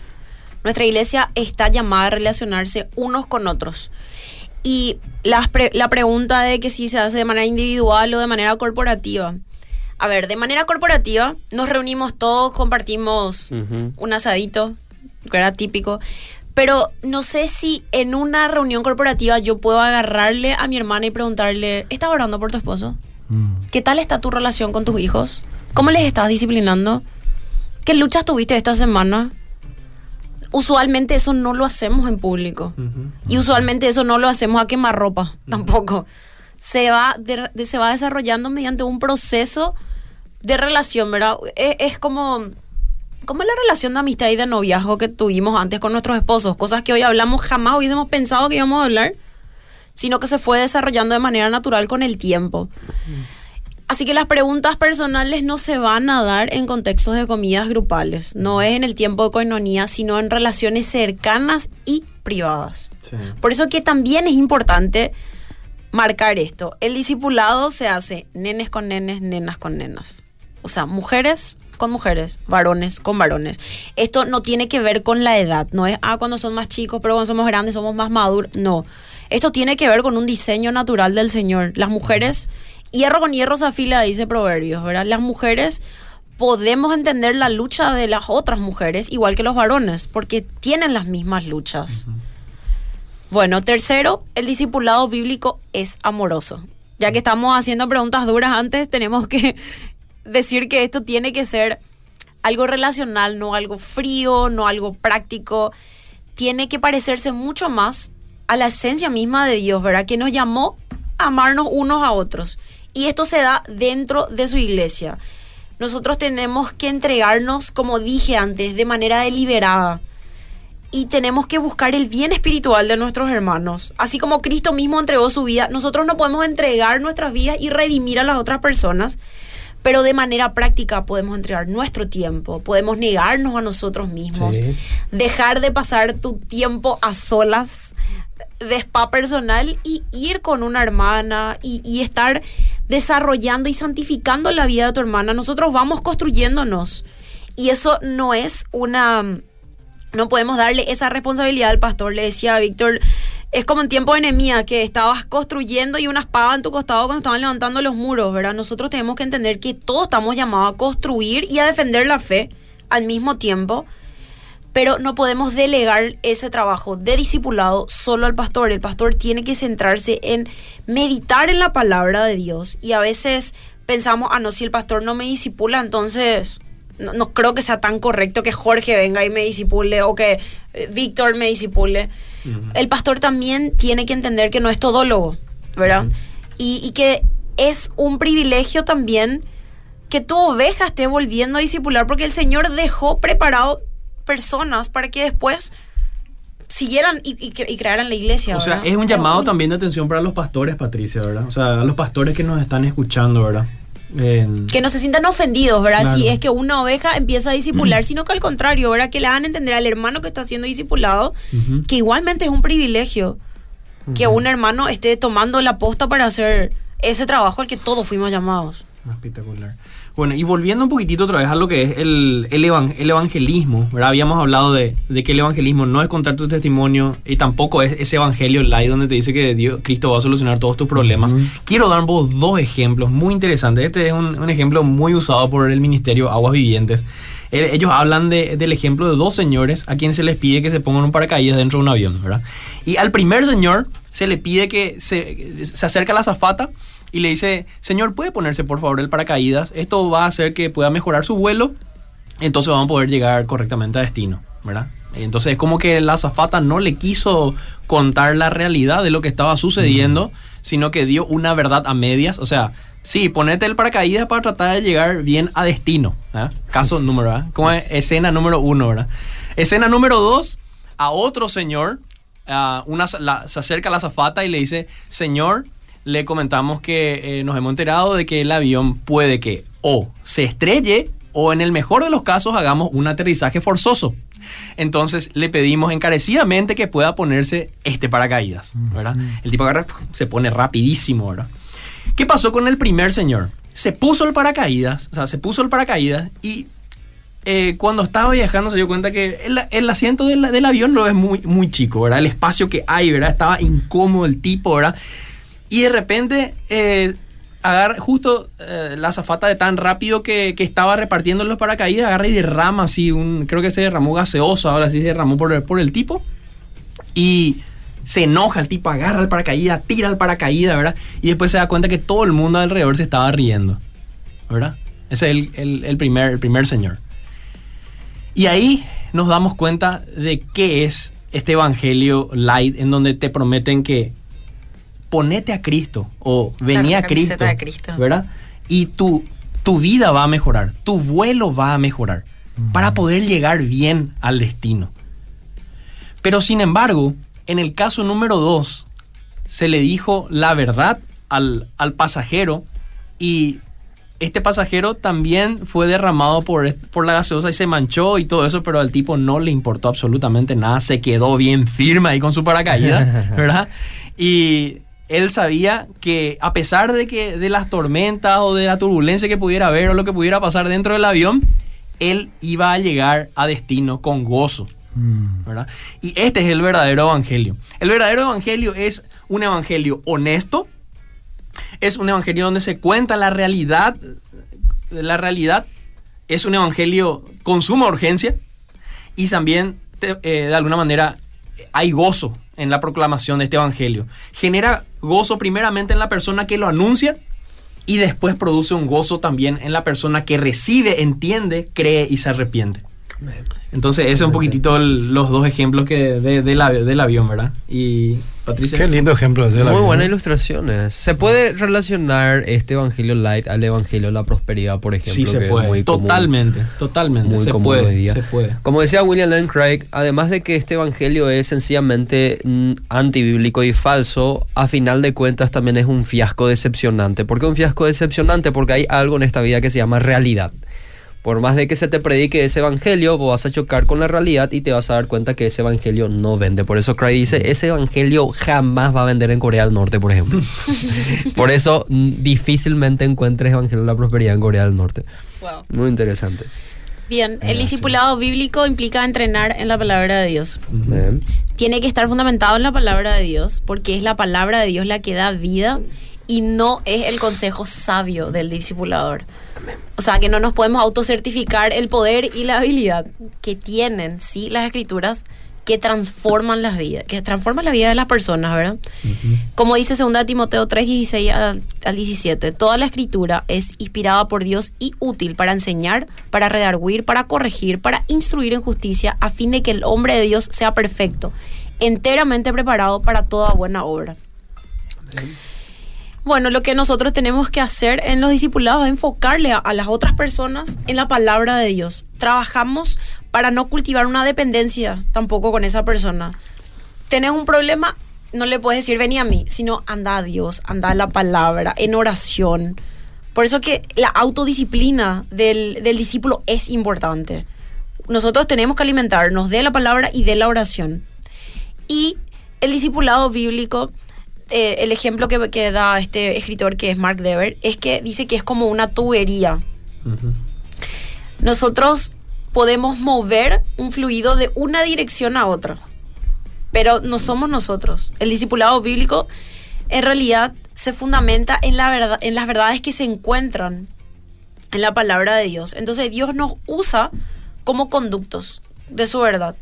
Nuestra iglesia está llamada a relacionarse unos con otros. Y pre- la pregunta de que si se hace de manera individual o de manera corporativa. A ver, de manera corporativa nos reunimos todos, compartimos un asadito, que era típico. Pero no sé si en una reunión corporativa yo puedo agarrarle a mi hermana y preguntarle, ¿estás orando por tu esposo? Mm. ¿Qué tal está tu relación con tus hijos? ¿Cómo les estás disciplinando? ¿Qué luchas tuviste esta semana? usualmente eso no lo hacemos en público. Y usualmente eso no lo hacemos a quemarropa tampoco. Se va, de- de- se va desarrollando mediante un proceso de relación, ¿verdad? Es, es como, como la relación de amistad y de noviazgo que tuvimos antes con nuestros esposos. Cosas que hoy hablamos jamás hubiésemos pensado que íbamos a hablar, sino que se fue desarrollando de manera natural con el tiempo. Así que las preguntas personales no se van a dar en contextos de comidas grupales. No es en el tiempo de coinonía, sino en relaciones cercanas y privadas. Por eso que también es importante marcar esto. El discipulado se hace nenes con nenes, nenas con nenas. O sea, mujeres con mujeres, varones con varones. Esto no tiene que ver con la edad. No es, ah, cuando son más chicos, pero cuando somos grandes somos más maduros. No. Esto tiene que ver con un diseño natural del Señor. Las mujeres, hierro con hierro se afila, dice Proverbios, ¿verdad? Las mujeres podemos entender la lucha de las otras mujeres igual que los varones, porque tienen las mismas luchas. Bueno, tercero, el discipulado bíblico es amoroso. Ya que estamos haciendo preguntas duras antes, tenemos que decir que esto tiene que ser algo relacional, no algo frío, no algo práctico. Tiene que parecerse mucho más a la esencia misma de Dios, ¿verdad? Que nos llamó a amarnos unos a otros. Y esto se da dentro de su iglesia. Nosotros tenemos que entregarnos, como dije antes, de manera deliberada y tenemos que buscar el bien espiritual de nuestros hermanos. Así como Cristo mismo entregó su vida, nosotros no podemos entregar nuestras vidas y redimir a las otras personas, pero de manera práctica podemos entregar nuestro tiempo, podemos negarnos a nosotros mismos, Sí. dejar de pasar tu tiempo a solas de spa personal y ir con una hermana y, y estar desarrollando y santificando la vida de tu hermana. Nosotros vamos construyéndonos. Y eso no es una no podemos darle esa responsabilidad al pastor. Le decía Víctor, es como en tiempo de Nehemías, que estabas construyendo y una espada en tu costado cuando estaban levantando los muros, ¿verdad? Nosotros tenemos que entender que todos estamos llamados a construir y a defender la fe al mismo tiempo, pero no podemos delegar ese trabajo de discipulado solo al pastor. El pastor tiene que centrarse en meditar en la palabra de Dios y a veces pensamos, ah, no, si el pastor no me disipula, entonces no, no creo que sea tan correcto que Jorge venga y me disipule o que eh, Víctor me disipule. El pastor también tiene que entender que no es todólogo, ¿verdad? y, y que es un privilegio también que tu oveja esté volviendo a discipular porque el Señor dejó preparado personas para que después siguieran y, y cre- y crearan la iglesia. O sea, es un llamado un- también de atención para los pastores, Patricia, ¿verdad? O sea, a los pastores que nos están escuchando, ¿verdad? Que no se sientan ofendidos, ¿verdad? Claro. Si es que una oveja empieza a discipular, sino que al contrario, ¿verdad? Que le hagan entender al hermano que está siendo discipulado Ujú. que igualmente es un privilegio que un hermano esté tomando la posta para hacer ese trabajo al que todos fuimos llamados. Espectacular. Bueno, y volviendo un poquitito otra vez a lo que es el, el, evan- el evangelismo, ¿verdad? Habíamos hablado de, de que el evangelismo no es contar tu testimonio y tampoco es ese evangelio light donde te dice que Dios, Cristo va a solucionar todos tus problemas. Quiero dar vos dos ejemplos muy interesantes. Este es un, un ejemplo muy usado por el Ministerio Aguas Vivientes. Ellos hablan de- del ejemplo de dos señores a quienes se les pide que se pongan un paracaídas dentro de un avión, ¿verdad? Y al primer señor se le pide que se, se acerca a la azafata y le dice, señor, ¿puede ponerse por favor el paracaídas? Esto va a hacer que pueda mejorar su vuelo, entonces vamos a poder llegar correctamente a destino, ¿verdad? Entonces es como que la azafata no le quiso contar la realidad de lo que estaba sucediendo, sino que dio una verdad a medias, o sea, sí, ponete el paracaídas para tratar de llegar bien a destino, ¿verdad? Caso número, ¿verdad? Como es escena número uno, ¿verdad? Escena número dos, a otro señor, a una, la- se acerca a la azafata y le dice, señor, le comentamos que eh, nos hemos enterado de que el avión puede que o se estrelle o en el mejor de los casos hagamos un aterrizaje forzoso. Entonces le pedimos encarecidamente que pueda ponerse este paracaídas, ¿verdad? El tipo agarra, se pone rapidísimo, ¿verdad? ¿Qué pasó con el primer señor? Se puso el paracaídas, o sea, se puso el paracaídas y eh, cuando estaba viajando se dio cuenta que el, el asiento del, del avión lo es muy, muy chico, ¿verdad? El espacio que hay, ¿verdad? Estaba incómodo el tipo, ¿verdad? Y de repente, eh, agarra, justo eh, la azafata de tan rápido que, que estaba repartiendo los paracaídas, agarra y derrama así, un, creo que se derramó gaseosa, ahora sí se derramó por, por el tipo. Y se enoja el tipo, agarra el paracaídas, tira el paracaídas, ¿verdad? Y después se da cuenta que todo el mundo alrededor se estaba riendo, ¿verdad? Ese es el, el- el primer, el primer señor. Y ahí nos damos cuenta de qué es este evangelio light en donde te prometen que ponete a Cristo o vení a Cristo, de Cristo. ¿verdad? Y tu, tu vida va a mejorar, tu vuelo va a mejorar para poder llegar bien al destino. Pero sin embargo, en el caso número dos, se le dijo la verdad al, al pasajero y este pasajero también fue derramado por, por la gaseosa y se manchó y todo eso, pero al tipo no le importó absolutamente nada, se quedó bien firme ahí con su paracaídas, ¿verdad? Y él sabía que a pesar de que de las tormentas o de la turbulencia que pudiera haber o lo que pudiera pasar dentro del avión, él iba a llegar a destino con gozo. ¿verdad? Y este es el verdadero evangelio. El verdadero evangelio es un evangelio honesto, es un evangelio donde se cuenta la realidad, la realidad es un evangelio con suma urgencia y también eh, de alguna manera hay gozo en la proclamación de este evangelio. Genera gozo primeramente en la persona que lo anuncia y después produce un gozo también en la persona que recibe, entiende, cree y se arrepiente. Entonces, ese es un poquitito el- los dos ejemplos que de- de la- del avión, ¿verdad? Y Patricia. Qué lindo ejemplo la Muy buenas ¿no? ilustraciones. ¿Se puede relacionar este evangelio light al evangelio de la prosperidad, por ejemplo? Sí, se que es puede. muy común? totalmente, totalmente. muy se común puede, hoy día. se puede. Como decía William Lane Craig, además de que este evangelio es sencillamente mm, antibíblico y falso, a final de cuentas también es un fiasco decepcionante. ¿Por qué un fiasco decepcionante? Porque hay algo en esta vida que se llama realidad. Por más de que se te predique ese evangelio, vos vas a chocar con la realidad y te vas a dar cuenta que ese evangelio no vende. Por eso Craig dice, ese evangelio jamás va a vender en Corea del Norte, por ejemplo. por eso difícilmente encuentres evangelio de la prosperidad en Corea del Norte. Wow. Muy interesante. Bien, el discipulado bíblico implica entrenar en la palabra de Dios. Bien. Tiene que estar fundamentado en la palabra de Dios, porque es la palabra de Dios la que da vida y no es el consejo sabio del discipulador. O sea, que no nos podemos autocertificar el poder y la habilidad que tienen, sí, las escrituras que transforman las vidas, que transforman la vida de las personas, ¿verdad? Como dice 2 Timoteo 3, 16 al, al 17, toda la escritura es inspirada por Dios y útil para enseñar, para redarguir, para corregir, para instruir en justicia, a fin de que el hombre de Dios sea perfecto, enteramente preparado para toda buena obra. Bueno, lo que nosotros tenemos que hacer en los discipulados es enfocarle a, las otras personas en la palabra de Dios. Trabajamos para no cultivar una dependencia tampoco con esa persona. Tenés un problema, no le puedes decir vení a mí, sino anda a Dios, anda a la palabra, en oración. Por eso que la autodisciplina del, del discípulo es importante. Nosotros tenemos que alimentarnos de la palabra y de la oración. Y el discipulado bíblico, eh, el ejemplo que, que da este escritor que es Mark Dever, es que dice que es como una tubería. Nosotros podemos mover un fluido de una dirección a otra, pero no somos nosotros. El discipulado bíblico en realidad se fundamenta en, la verdad, en las verdades que se encuentran en la palabra de Dios. Entonces Dios nos usa como conductos de su verdad.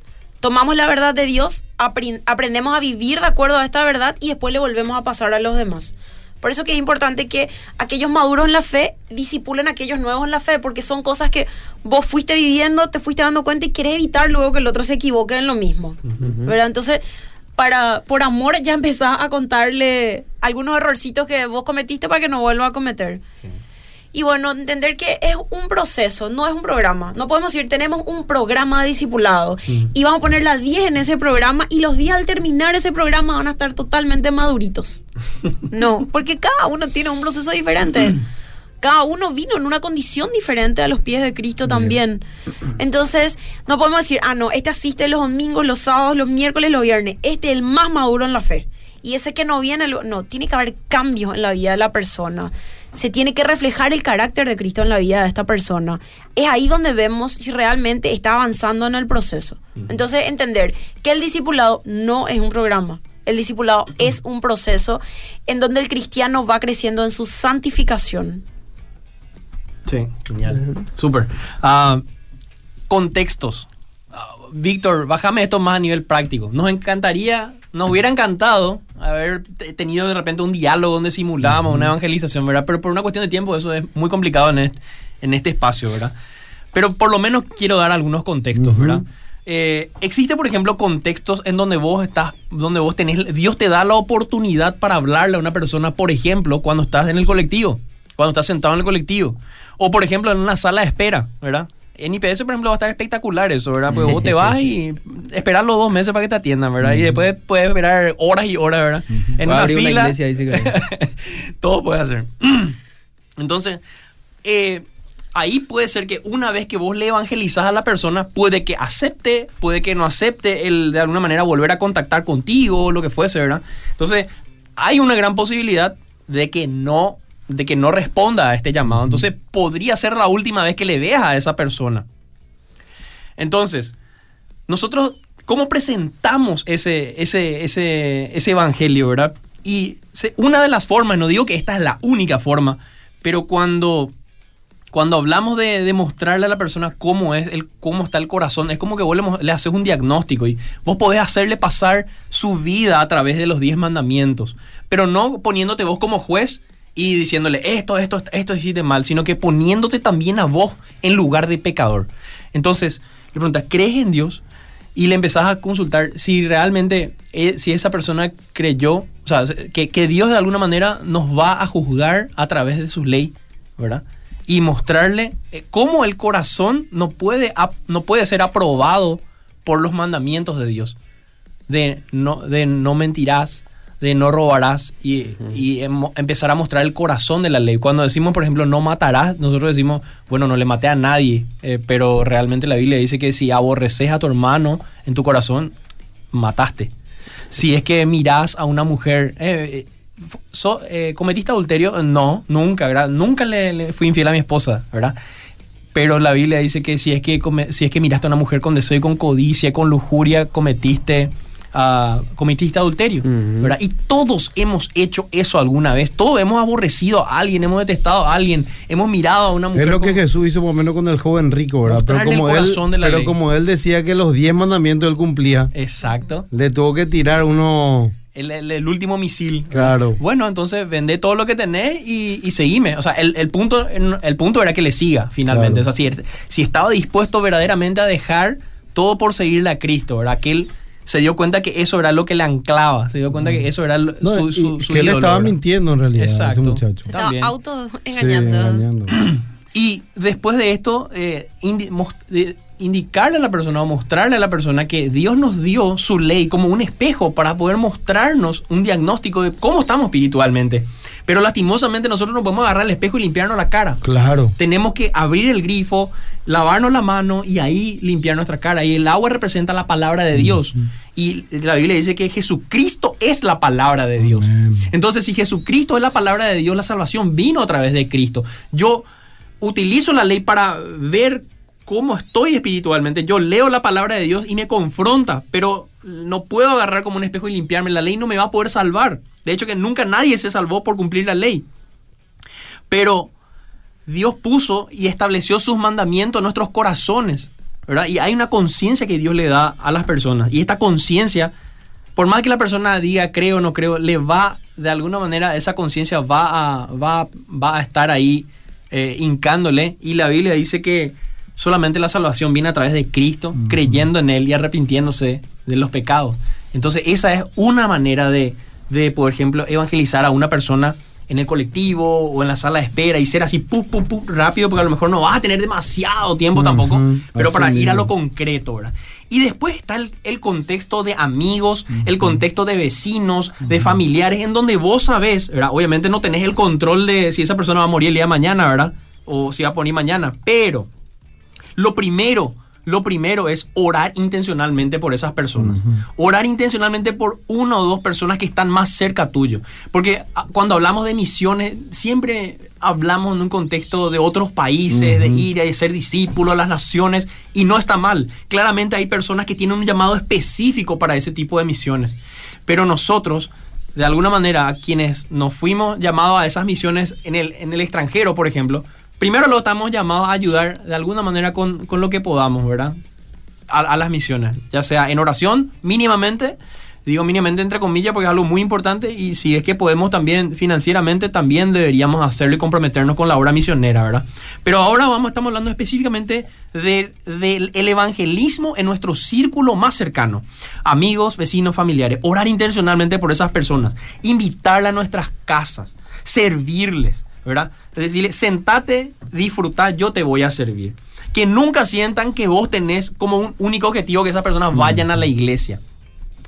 Tomamos la verdad de Dios, aprendemos a vivir de acuerdo a esta verdad y después le volvemos a pasar a los demás. Por eso que es importante que aquellos maduros en la fe disipulen a aquellos nuevos en la fe, porque son cosas que vos fuiste viviendo, te fuiste dando cuenta y querés evitar luego que el otro se equivoque en lo mismo. ¿Verdad? Entonces, para, por amor ya empezás a contarle algunos errorcitos que vos cometiste para que no vuelva a cometer. Y bueno, entender que es un proceso, no es un programa. No podemos decir, tenemos un programa de discipulado y vamos a poner las 10 en ese programa y los días al terminar ese programa van a estar totalmente maduritos. No, porque cada uno tiene un proceso diferente. Cada uno vino en una condición diferente a los pies de Cristo también. Entonces, no podemos decir, ah, no, este asiste los domingos, los sábados, los miércoles, los viernes. Este es el más maduro en la fe. Y ese que no viene, no, tiene que haber cambios en la vida de la persona. Se tiene que reflejar el carácter de Cristo en la vida de esta persona. Es ahí donde vemos si realmente está avanzando en el proceso. Entonces, entender que el discipulado no es un programa. El discipulado es un proceso en donde el cristiano va creciendo en su santificación. Sí, genial. Súper. Ah, contextos. Ah, Víctor, bájame esto más a nivel práctico. Nos encantaría, nos hubiera encantado haber te- tenido de repente un diálogo donde simulábamos una evangelización, ¿verdad? Pero por una cuestión de tiempo eso es muy complicado en este, en este espacio, ¿verdad? Pero por lo menos quiero dar algunos contextos, Ujú. ¿verdad? eh, existe, por ejemplo, contextos en donde vos estás, donde vos tenés, Dios te da la oportunidad para hablarle a una persona, por ejemplo, cuando estás en el colectivo, cuando estás sentado en el colectivo, o por ejemplo en una sala de espera, ¿verdad? En IPS, por ejemplo, va a estar espectacular eso, ¿verdad? Porque vos te vas y esperar los dos meses para que te atiendan, ¿verdad? Y después puedes esperar horas y horas, ¿verdad? En una fila. iglesia ahí, todo puede hacer. Entonces, eh, ahí puede ser que una vez que vos le evangelizás a la persona, puede que acepte, puede que no acepte el de alguna manera volver a contactar contigo, lo que fuese, ¿verdad? Entonces, hay una gran posibilidad de que no de que no responda a este llamado. Entonces, podría ser la última vez que le veas a esa persona. Entonces, nosotros, ¿cómo presentamos ese, ese, ese, ese evangelio, verdad? Y una de las formas, no digo que esta es la única forma, pero cuando, cuando hablamos de, de mostrarle a la persona cómo es, el, cómo está el corazón, es como que vos le, haces un diagnóstico y vos podés hacerle pasar su vida a través de los diez mandamientos, pero no poniéndote vos como juez y diciéndole esto, esto, esto hiciste mal, sino que poniéndote también a vos en lugar de pecador. Entonces, le preguntas, ¿crees en Dios? Y le empezás a consultar si realmente, eh, si esa persona creyó, o sea, que, que Dios de alguna manera nos va a juzgar a través de su ley, ¿verdad? Y mostrarle eh, cómo el corazón no puede, no puede ser aprobado por los mandamientos de Dios. De no, de no mentirás, de no robarás y, y em- empezar a mostrar el corazón de la ley. Cuando decimos, por ejemplo, no matarás, nosotros decimos, bueno, no le maté a nadie, eh, pero realmente la Biblia dice que si aborreces a tu hermano en tu corazón, mataste. Si es que mirás a una mujer, eh, eh, so- eh, ¿cometiste adulterio? No, nunca, ¿verdad? Nunca le, le fui infiel a mi esposa, ¿verdad? Pero la Biblia dice que si es que, si es que miraste a una mujer con deseo y con codicia, con lujuria, cometiste, ah, cometiste adulterio. ¿verdad? Y todos hemos hecho eso alguna vez. Todos hemos aborrecido a alguien, hemos detestado a alguien, hemos mirado a una mujer. Es lo que Jesús hizo por lo menos con el joven rico, ¿verdad? Pero como, él, corazón de la pero ley. como él decía que los 10 mandamientos él cumplía, Exacto. le tuvo que tirar uno. El, el- el último misil. Claro. Bueno, entonces vende todo lo que tenés y, y seguime. O sea, el, el punto, el punto era que le siga finalmente. Claro. O sea, si, si estaba dispuesto verdaderamente a dejar todo por seguirle a Cristo, ¿verdad? Que él se dio cuenta que eso era lo que le anclaba. Se dio cuenta que eso era No, su, y su, su que él estaba ¿verdad? mintiendo en realidad, Exacto. ese muchacho. Se estaba También. auto Sí, engañando. engañando. Y después de esto, eh, indi- mos- de- indicarle a la persona o mostrarle a la persona que Dios nos dio su ley como un espejo para poder mostrarnos un diagnóstico de cómo estamos espiritualmente. Pero lastimosamente nosotros no podemos agarrar el espejo y limpiarnos la cara. Claro. Tenemos que abrir el grifo, lavarnos la mano y ahí limpiar nuestra cara. Y el agua representa la palabra de Dios. Y la Biblia dice que Jesucristo es la palabra de Dios. Amén. Entonces, si Jesucristo es la palabra de Dios, la salvación vino a través de Cristo. Yo utilizo la ley para ver cómo estoy espiritualmente. Yo leo la palabra de Dios y me confronta, pero no puedo agarrar como un espejo y limpiarme. La ley no me va a poder salvar. De hecho, que nunca nadie se salvó por cumplir la ley. Pero Dios puso y estableció sus mandamientos en nuestros corazones, ¿verdad? Y hay una conciencia que Dios le da a las personas. Y esta conciencia, por más que la persona diga creo o no creo, le va, de alguna manera, esa conciencia va a, va, va a estar ahí eh, hincándole. Y la Biblia dice que solamente la salvación viene a través de Cristo, creyendo en Él y arrepintiéndose de los pecados. Entonces, esa es una manera de, de, por ejemplo, evangelizar a una persona en el colectivo o en la sala de espera y ser así pu, pu, pu, rápido, porque a lo mejor no vas a tener demasiado tiempo tampoco, pero para ir a lo concreto, ¿verdad? Y después está el, el contexto de amigos, el contexto de vecinos, de familiares, en donde vos sabés, ¿verdad? Obviamente no tenés el control de si esa persona va a morir el día de mañana, ¿verdad? O si va a morir mañana, pero lo primero, lo primero es orar intencionalmente por esas personas. Orar intencionalmente por una o dos personas que están más cerca tuyo. Porque ah, cuando hablamos de misiones, siempre hablamos en un contexto de otros países, de ir y ser discípulos a las naciones, y no está mal. Claramente hay personas que tienen un llamado específico para ese tipo de misiones. Pero nosotros, de alguna manera, a quienes nos fuimos llamados a esas misiones en el, en el extranjero, por ejemplo, primero lo estamos llamados a ayudar de alguna manera con, con lo que podamos, ¿verdad? A, las misiones, ya sea en oración, mínimamente, Digo mínimamente entre comillas porque es algo muy importante y si es que podemos también financieramente también deberíamos hacerlo y comprometernos con la obra misionera, ¿verdad? Pero ahora vamos, estamos hablando específicamente de- del el evangelismo en nuestro círculo más cercano. Amigos, vecinos, familiares. Orar intencionalmente por esas personas. Invitarlas a nuestras casas. Servirles, ¿verdad? Es decirle, sentate, disfruta, yo te voy a servir. Que nunca sientan que vos tenés como un único objetivo que esas personas vayan a la iglesia.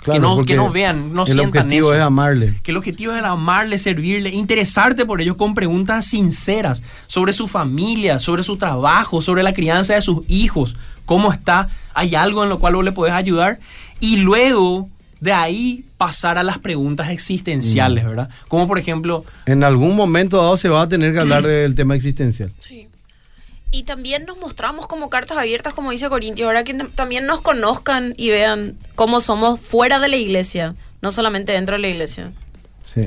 que, no, que no vean, no el sientan objetivo eso. es amarle. Que el objetivo es amarle, servirle, interesarte por ellos con preguntas sinceras sobre su familia, sobre su trabajo, sobre la crianza de sus hijos, cómo está, hay algo en lo cual vos le podés ayudar. Y luego de ahí pasar a las preguntas existenciales, Mm. ¿verdad? Como por ejemplo, En algún momento dado se va a tener que hablar del tema existencial. Sí. Y también nos mostramos como cartas abiertas, como dice Corintios, ahora que tam- también nos conozcan y vean cómo somos fuera de la iglesia, no solamente dentro de la iglesia. Sí.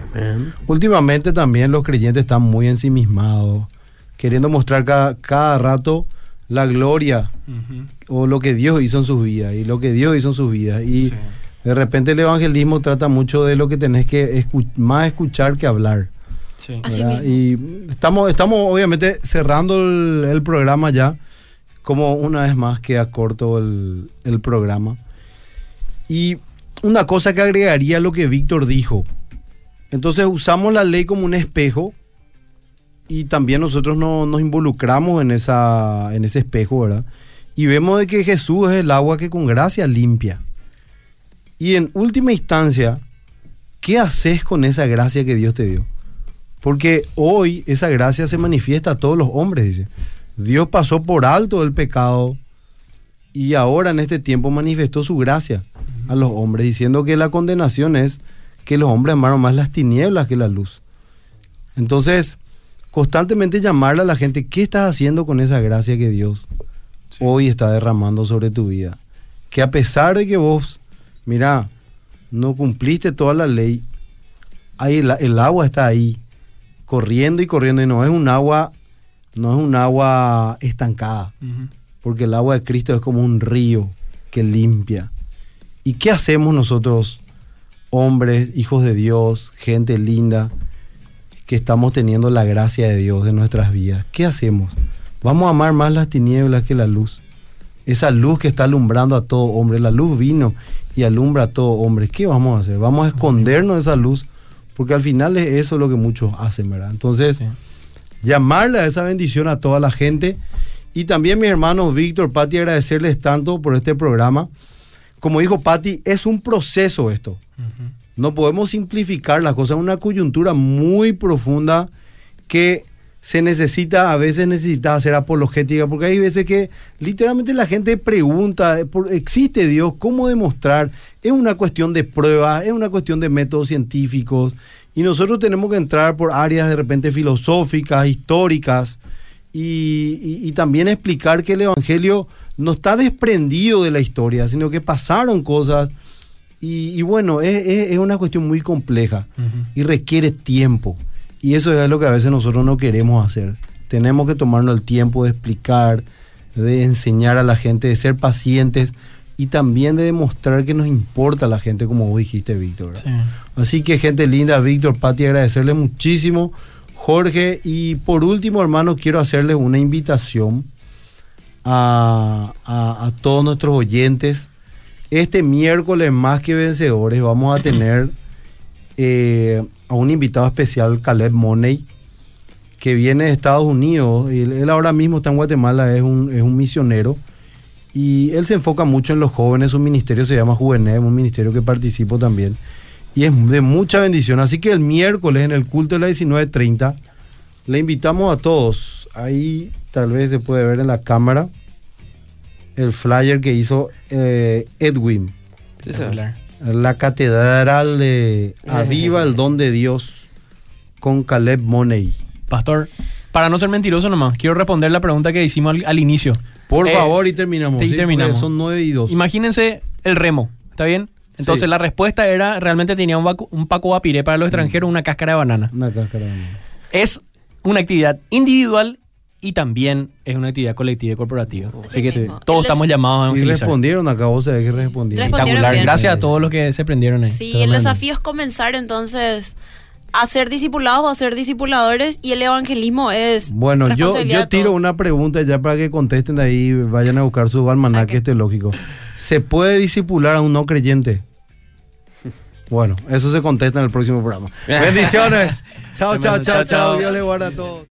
Últimamente también los creyentes están muy ensimismados, queriendo mostrar cada, cada rato la gloria o lo que Dios hizo en sus vidas y lo que Dios hizo en sus vidas. Y Sí. De repente el evangelismo trata mucho de lo que tenés que escu- más escuchar que hablar. sí. Así. Y estamos, estamos obviamente cerrando el, el programa ya, como una vez más queda corto el, el programa. Y una cosa que agregaría a lo que Víctor dijo. Entonces usamos la ley como un espejo y también nosotros no- nos involucramos en, esa, en ese espejo, ¿verdad? Y vemos de que Jesús es el agua que con gracia limpia. Y en última instancia, ¿qué haces con esa gracia que Dios te dio? Porque hoy esa gracia se manifiesta a todos los hombres, dice. Dios pasó por alto el pecado y ahora en este tiempo manifestó su gracia a los hombres, diciendo que la condenación es que los hombres amaron más las tinieblas que la luz. Entonces, constantemente llamarle a la gente, ¿qué estás haciendo con esa gracia que Dios hoy está derramando sobre tu vida? Que a pesar de que vos, mira, no cumpliste toda la ley, ahí el, el agua está ahí, corriendo y corriendo, y no es un agua, no es un agua estancada, porque el agua de Cristo es como un río que limpia. ¿Y qué hacemos nosotros, hombres, hijos de Dios, gente linda, que estamos teniendo la gracia de Dios en nuestras vidas? ¿Qué hacemos? Vamos a amar más las tinieblas que la luz. Esa luz que está alumbrando a todo hombre, la luz vino y alumbra a todo hombre. ¿Qué vamos a hacer? Vamos a escondernos de esa luz, porque al final es eso lo que muchos hacen, ¿verdad? Entonces, Sí. llamarle a esa bendición a toda la gente. Y también mis hermanos Víctor, Pati, agradecerles tanto por este programa. Como dijo Pati, es un proceso esto. No podemos simplificar las cosas, es una coyuntura muy profunda que se necesita, a veces necesita hacer apologética, porque hay veces que literalmente la gente pregunta, ¿existe Dios? ¿Cómo demostrar? Es una cuestión de pruebas, es una cuestión de métodos científicos, y nosotros tenemos que entrar por áreas de repente filosóficas, históricas, y, y- y también explicar que el Evangelio no está desprendido de la historia, sino que pasaron cosas, y, y bueno, es- es- es una cuestión muy compleja y requiere tiempo. Y eso es lo que a veces nosotros no queremos hacer. Tenemos que tomarnos el tiempo de explicar, de enseñar a la gente, de ser pacientes y también de demostrar que nos importa a la gente, como vos dijiste, Víctor. Así que gente linda, Víctor, Pati, agradecerles muchísimo. Jorge, y por último, hermano, quiero hacerles una invitación a, a- a todos nuestros oyentes. Este miércoles, más que vencedores, vamos a tener eh, a un invitado especial, Caleb Money, que viene de Estados Unidos. Él, ahora mismo está en Guatemala, es un, es un misionero. Y él se enfoca mucho en los jóvenes, su ministerio se llama Juvenet, un ministerio que participo también. Y es de mucha bendición. Así que el miércoles en el culto de las 19.30 le invitamos a todos. Ahí tal vez se puede ver en la cámara el flyer que hizo eh, Edwin. Sí. La catedral de Aviva el Don de Dios con Caleb Money. Pastor, para no ser mentiroso nomás, quiero responder la pregunta que hicimos al, al inicio. Por Eh, favor, y terminamos. y ¿sí? terminamos. Son 9 y 2. Imagínense el remo, ¿está bien? Entonces Sí. la respuesta era, realmente tenía un, vacu- un paco apiré Mm. para los extranjeros, una cáscara de banana. Una cáscara de banana. Es una actividad individual y también es una actividad colectiva y corporativa. Así que mismo. todos estamos llamados a Y evangelizar. respondieron acá, vos sabés que respondieron. Respondieron Espectacular. Gracias a todos los que se prendieron ahí. Sí, el desafío es comenzar entonces a ser discipulados o a ser discipuladores y el evangelismo es Bueno, yo, yo tiro todos. una pregunta ya para que contesten de ahí, vayan a buscar su almanaque Ok. teológico. ¿Se puede disipular a un no creyente? Bueno, eso se contesta en el próximo programa. Bendiciones. chao, chao, Tremendo. chao, Chao, chao. chao. Dios le guarda a todos.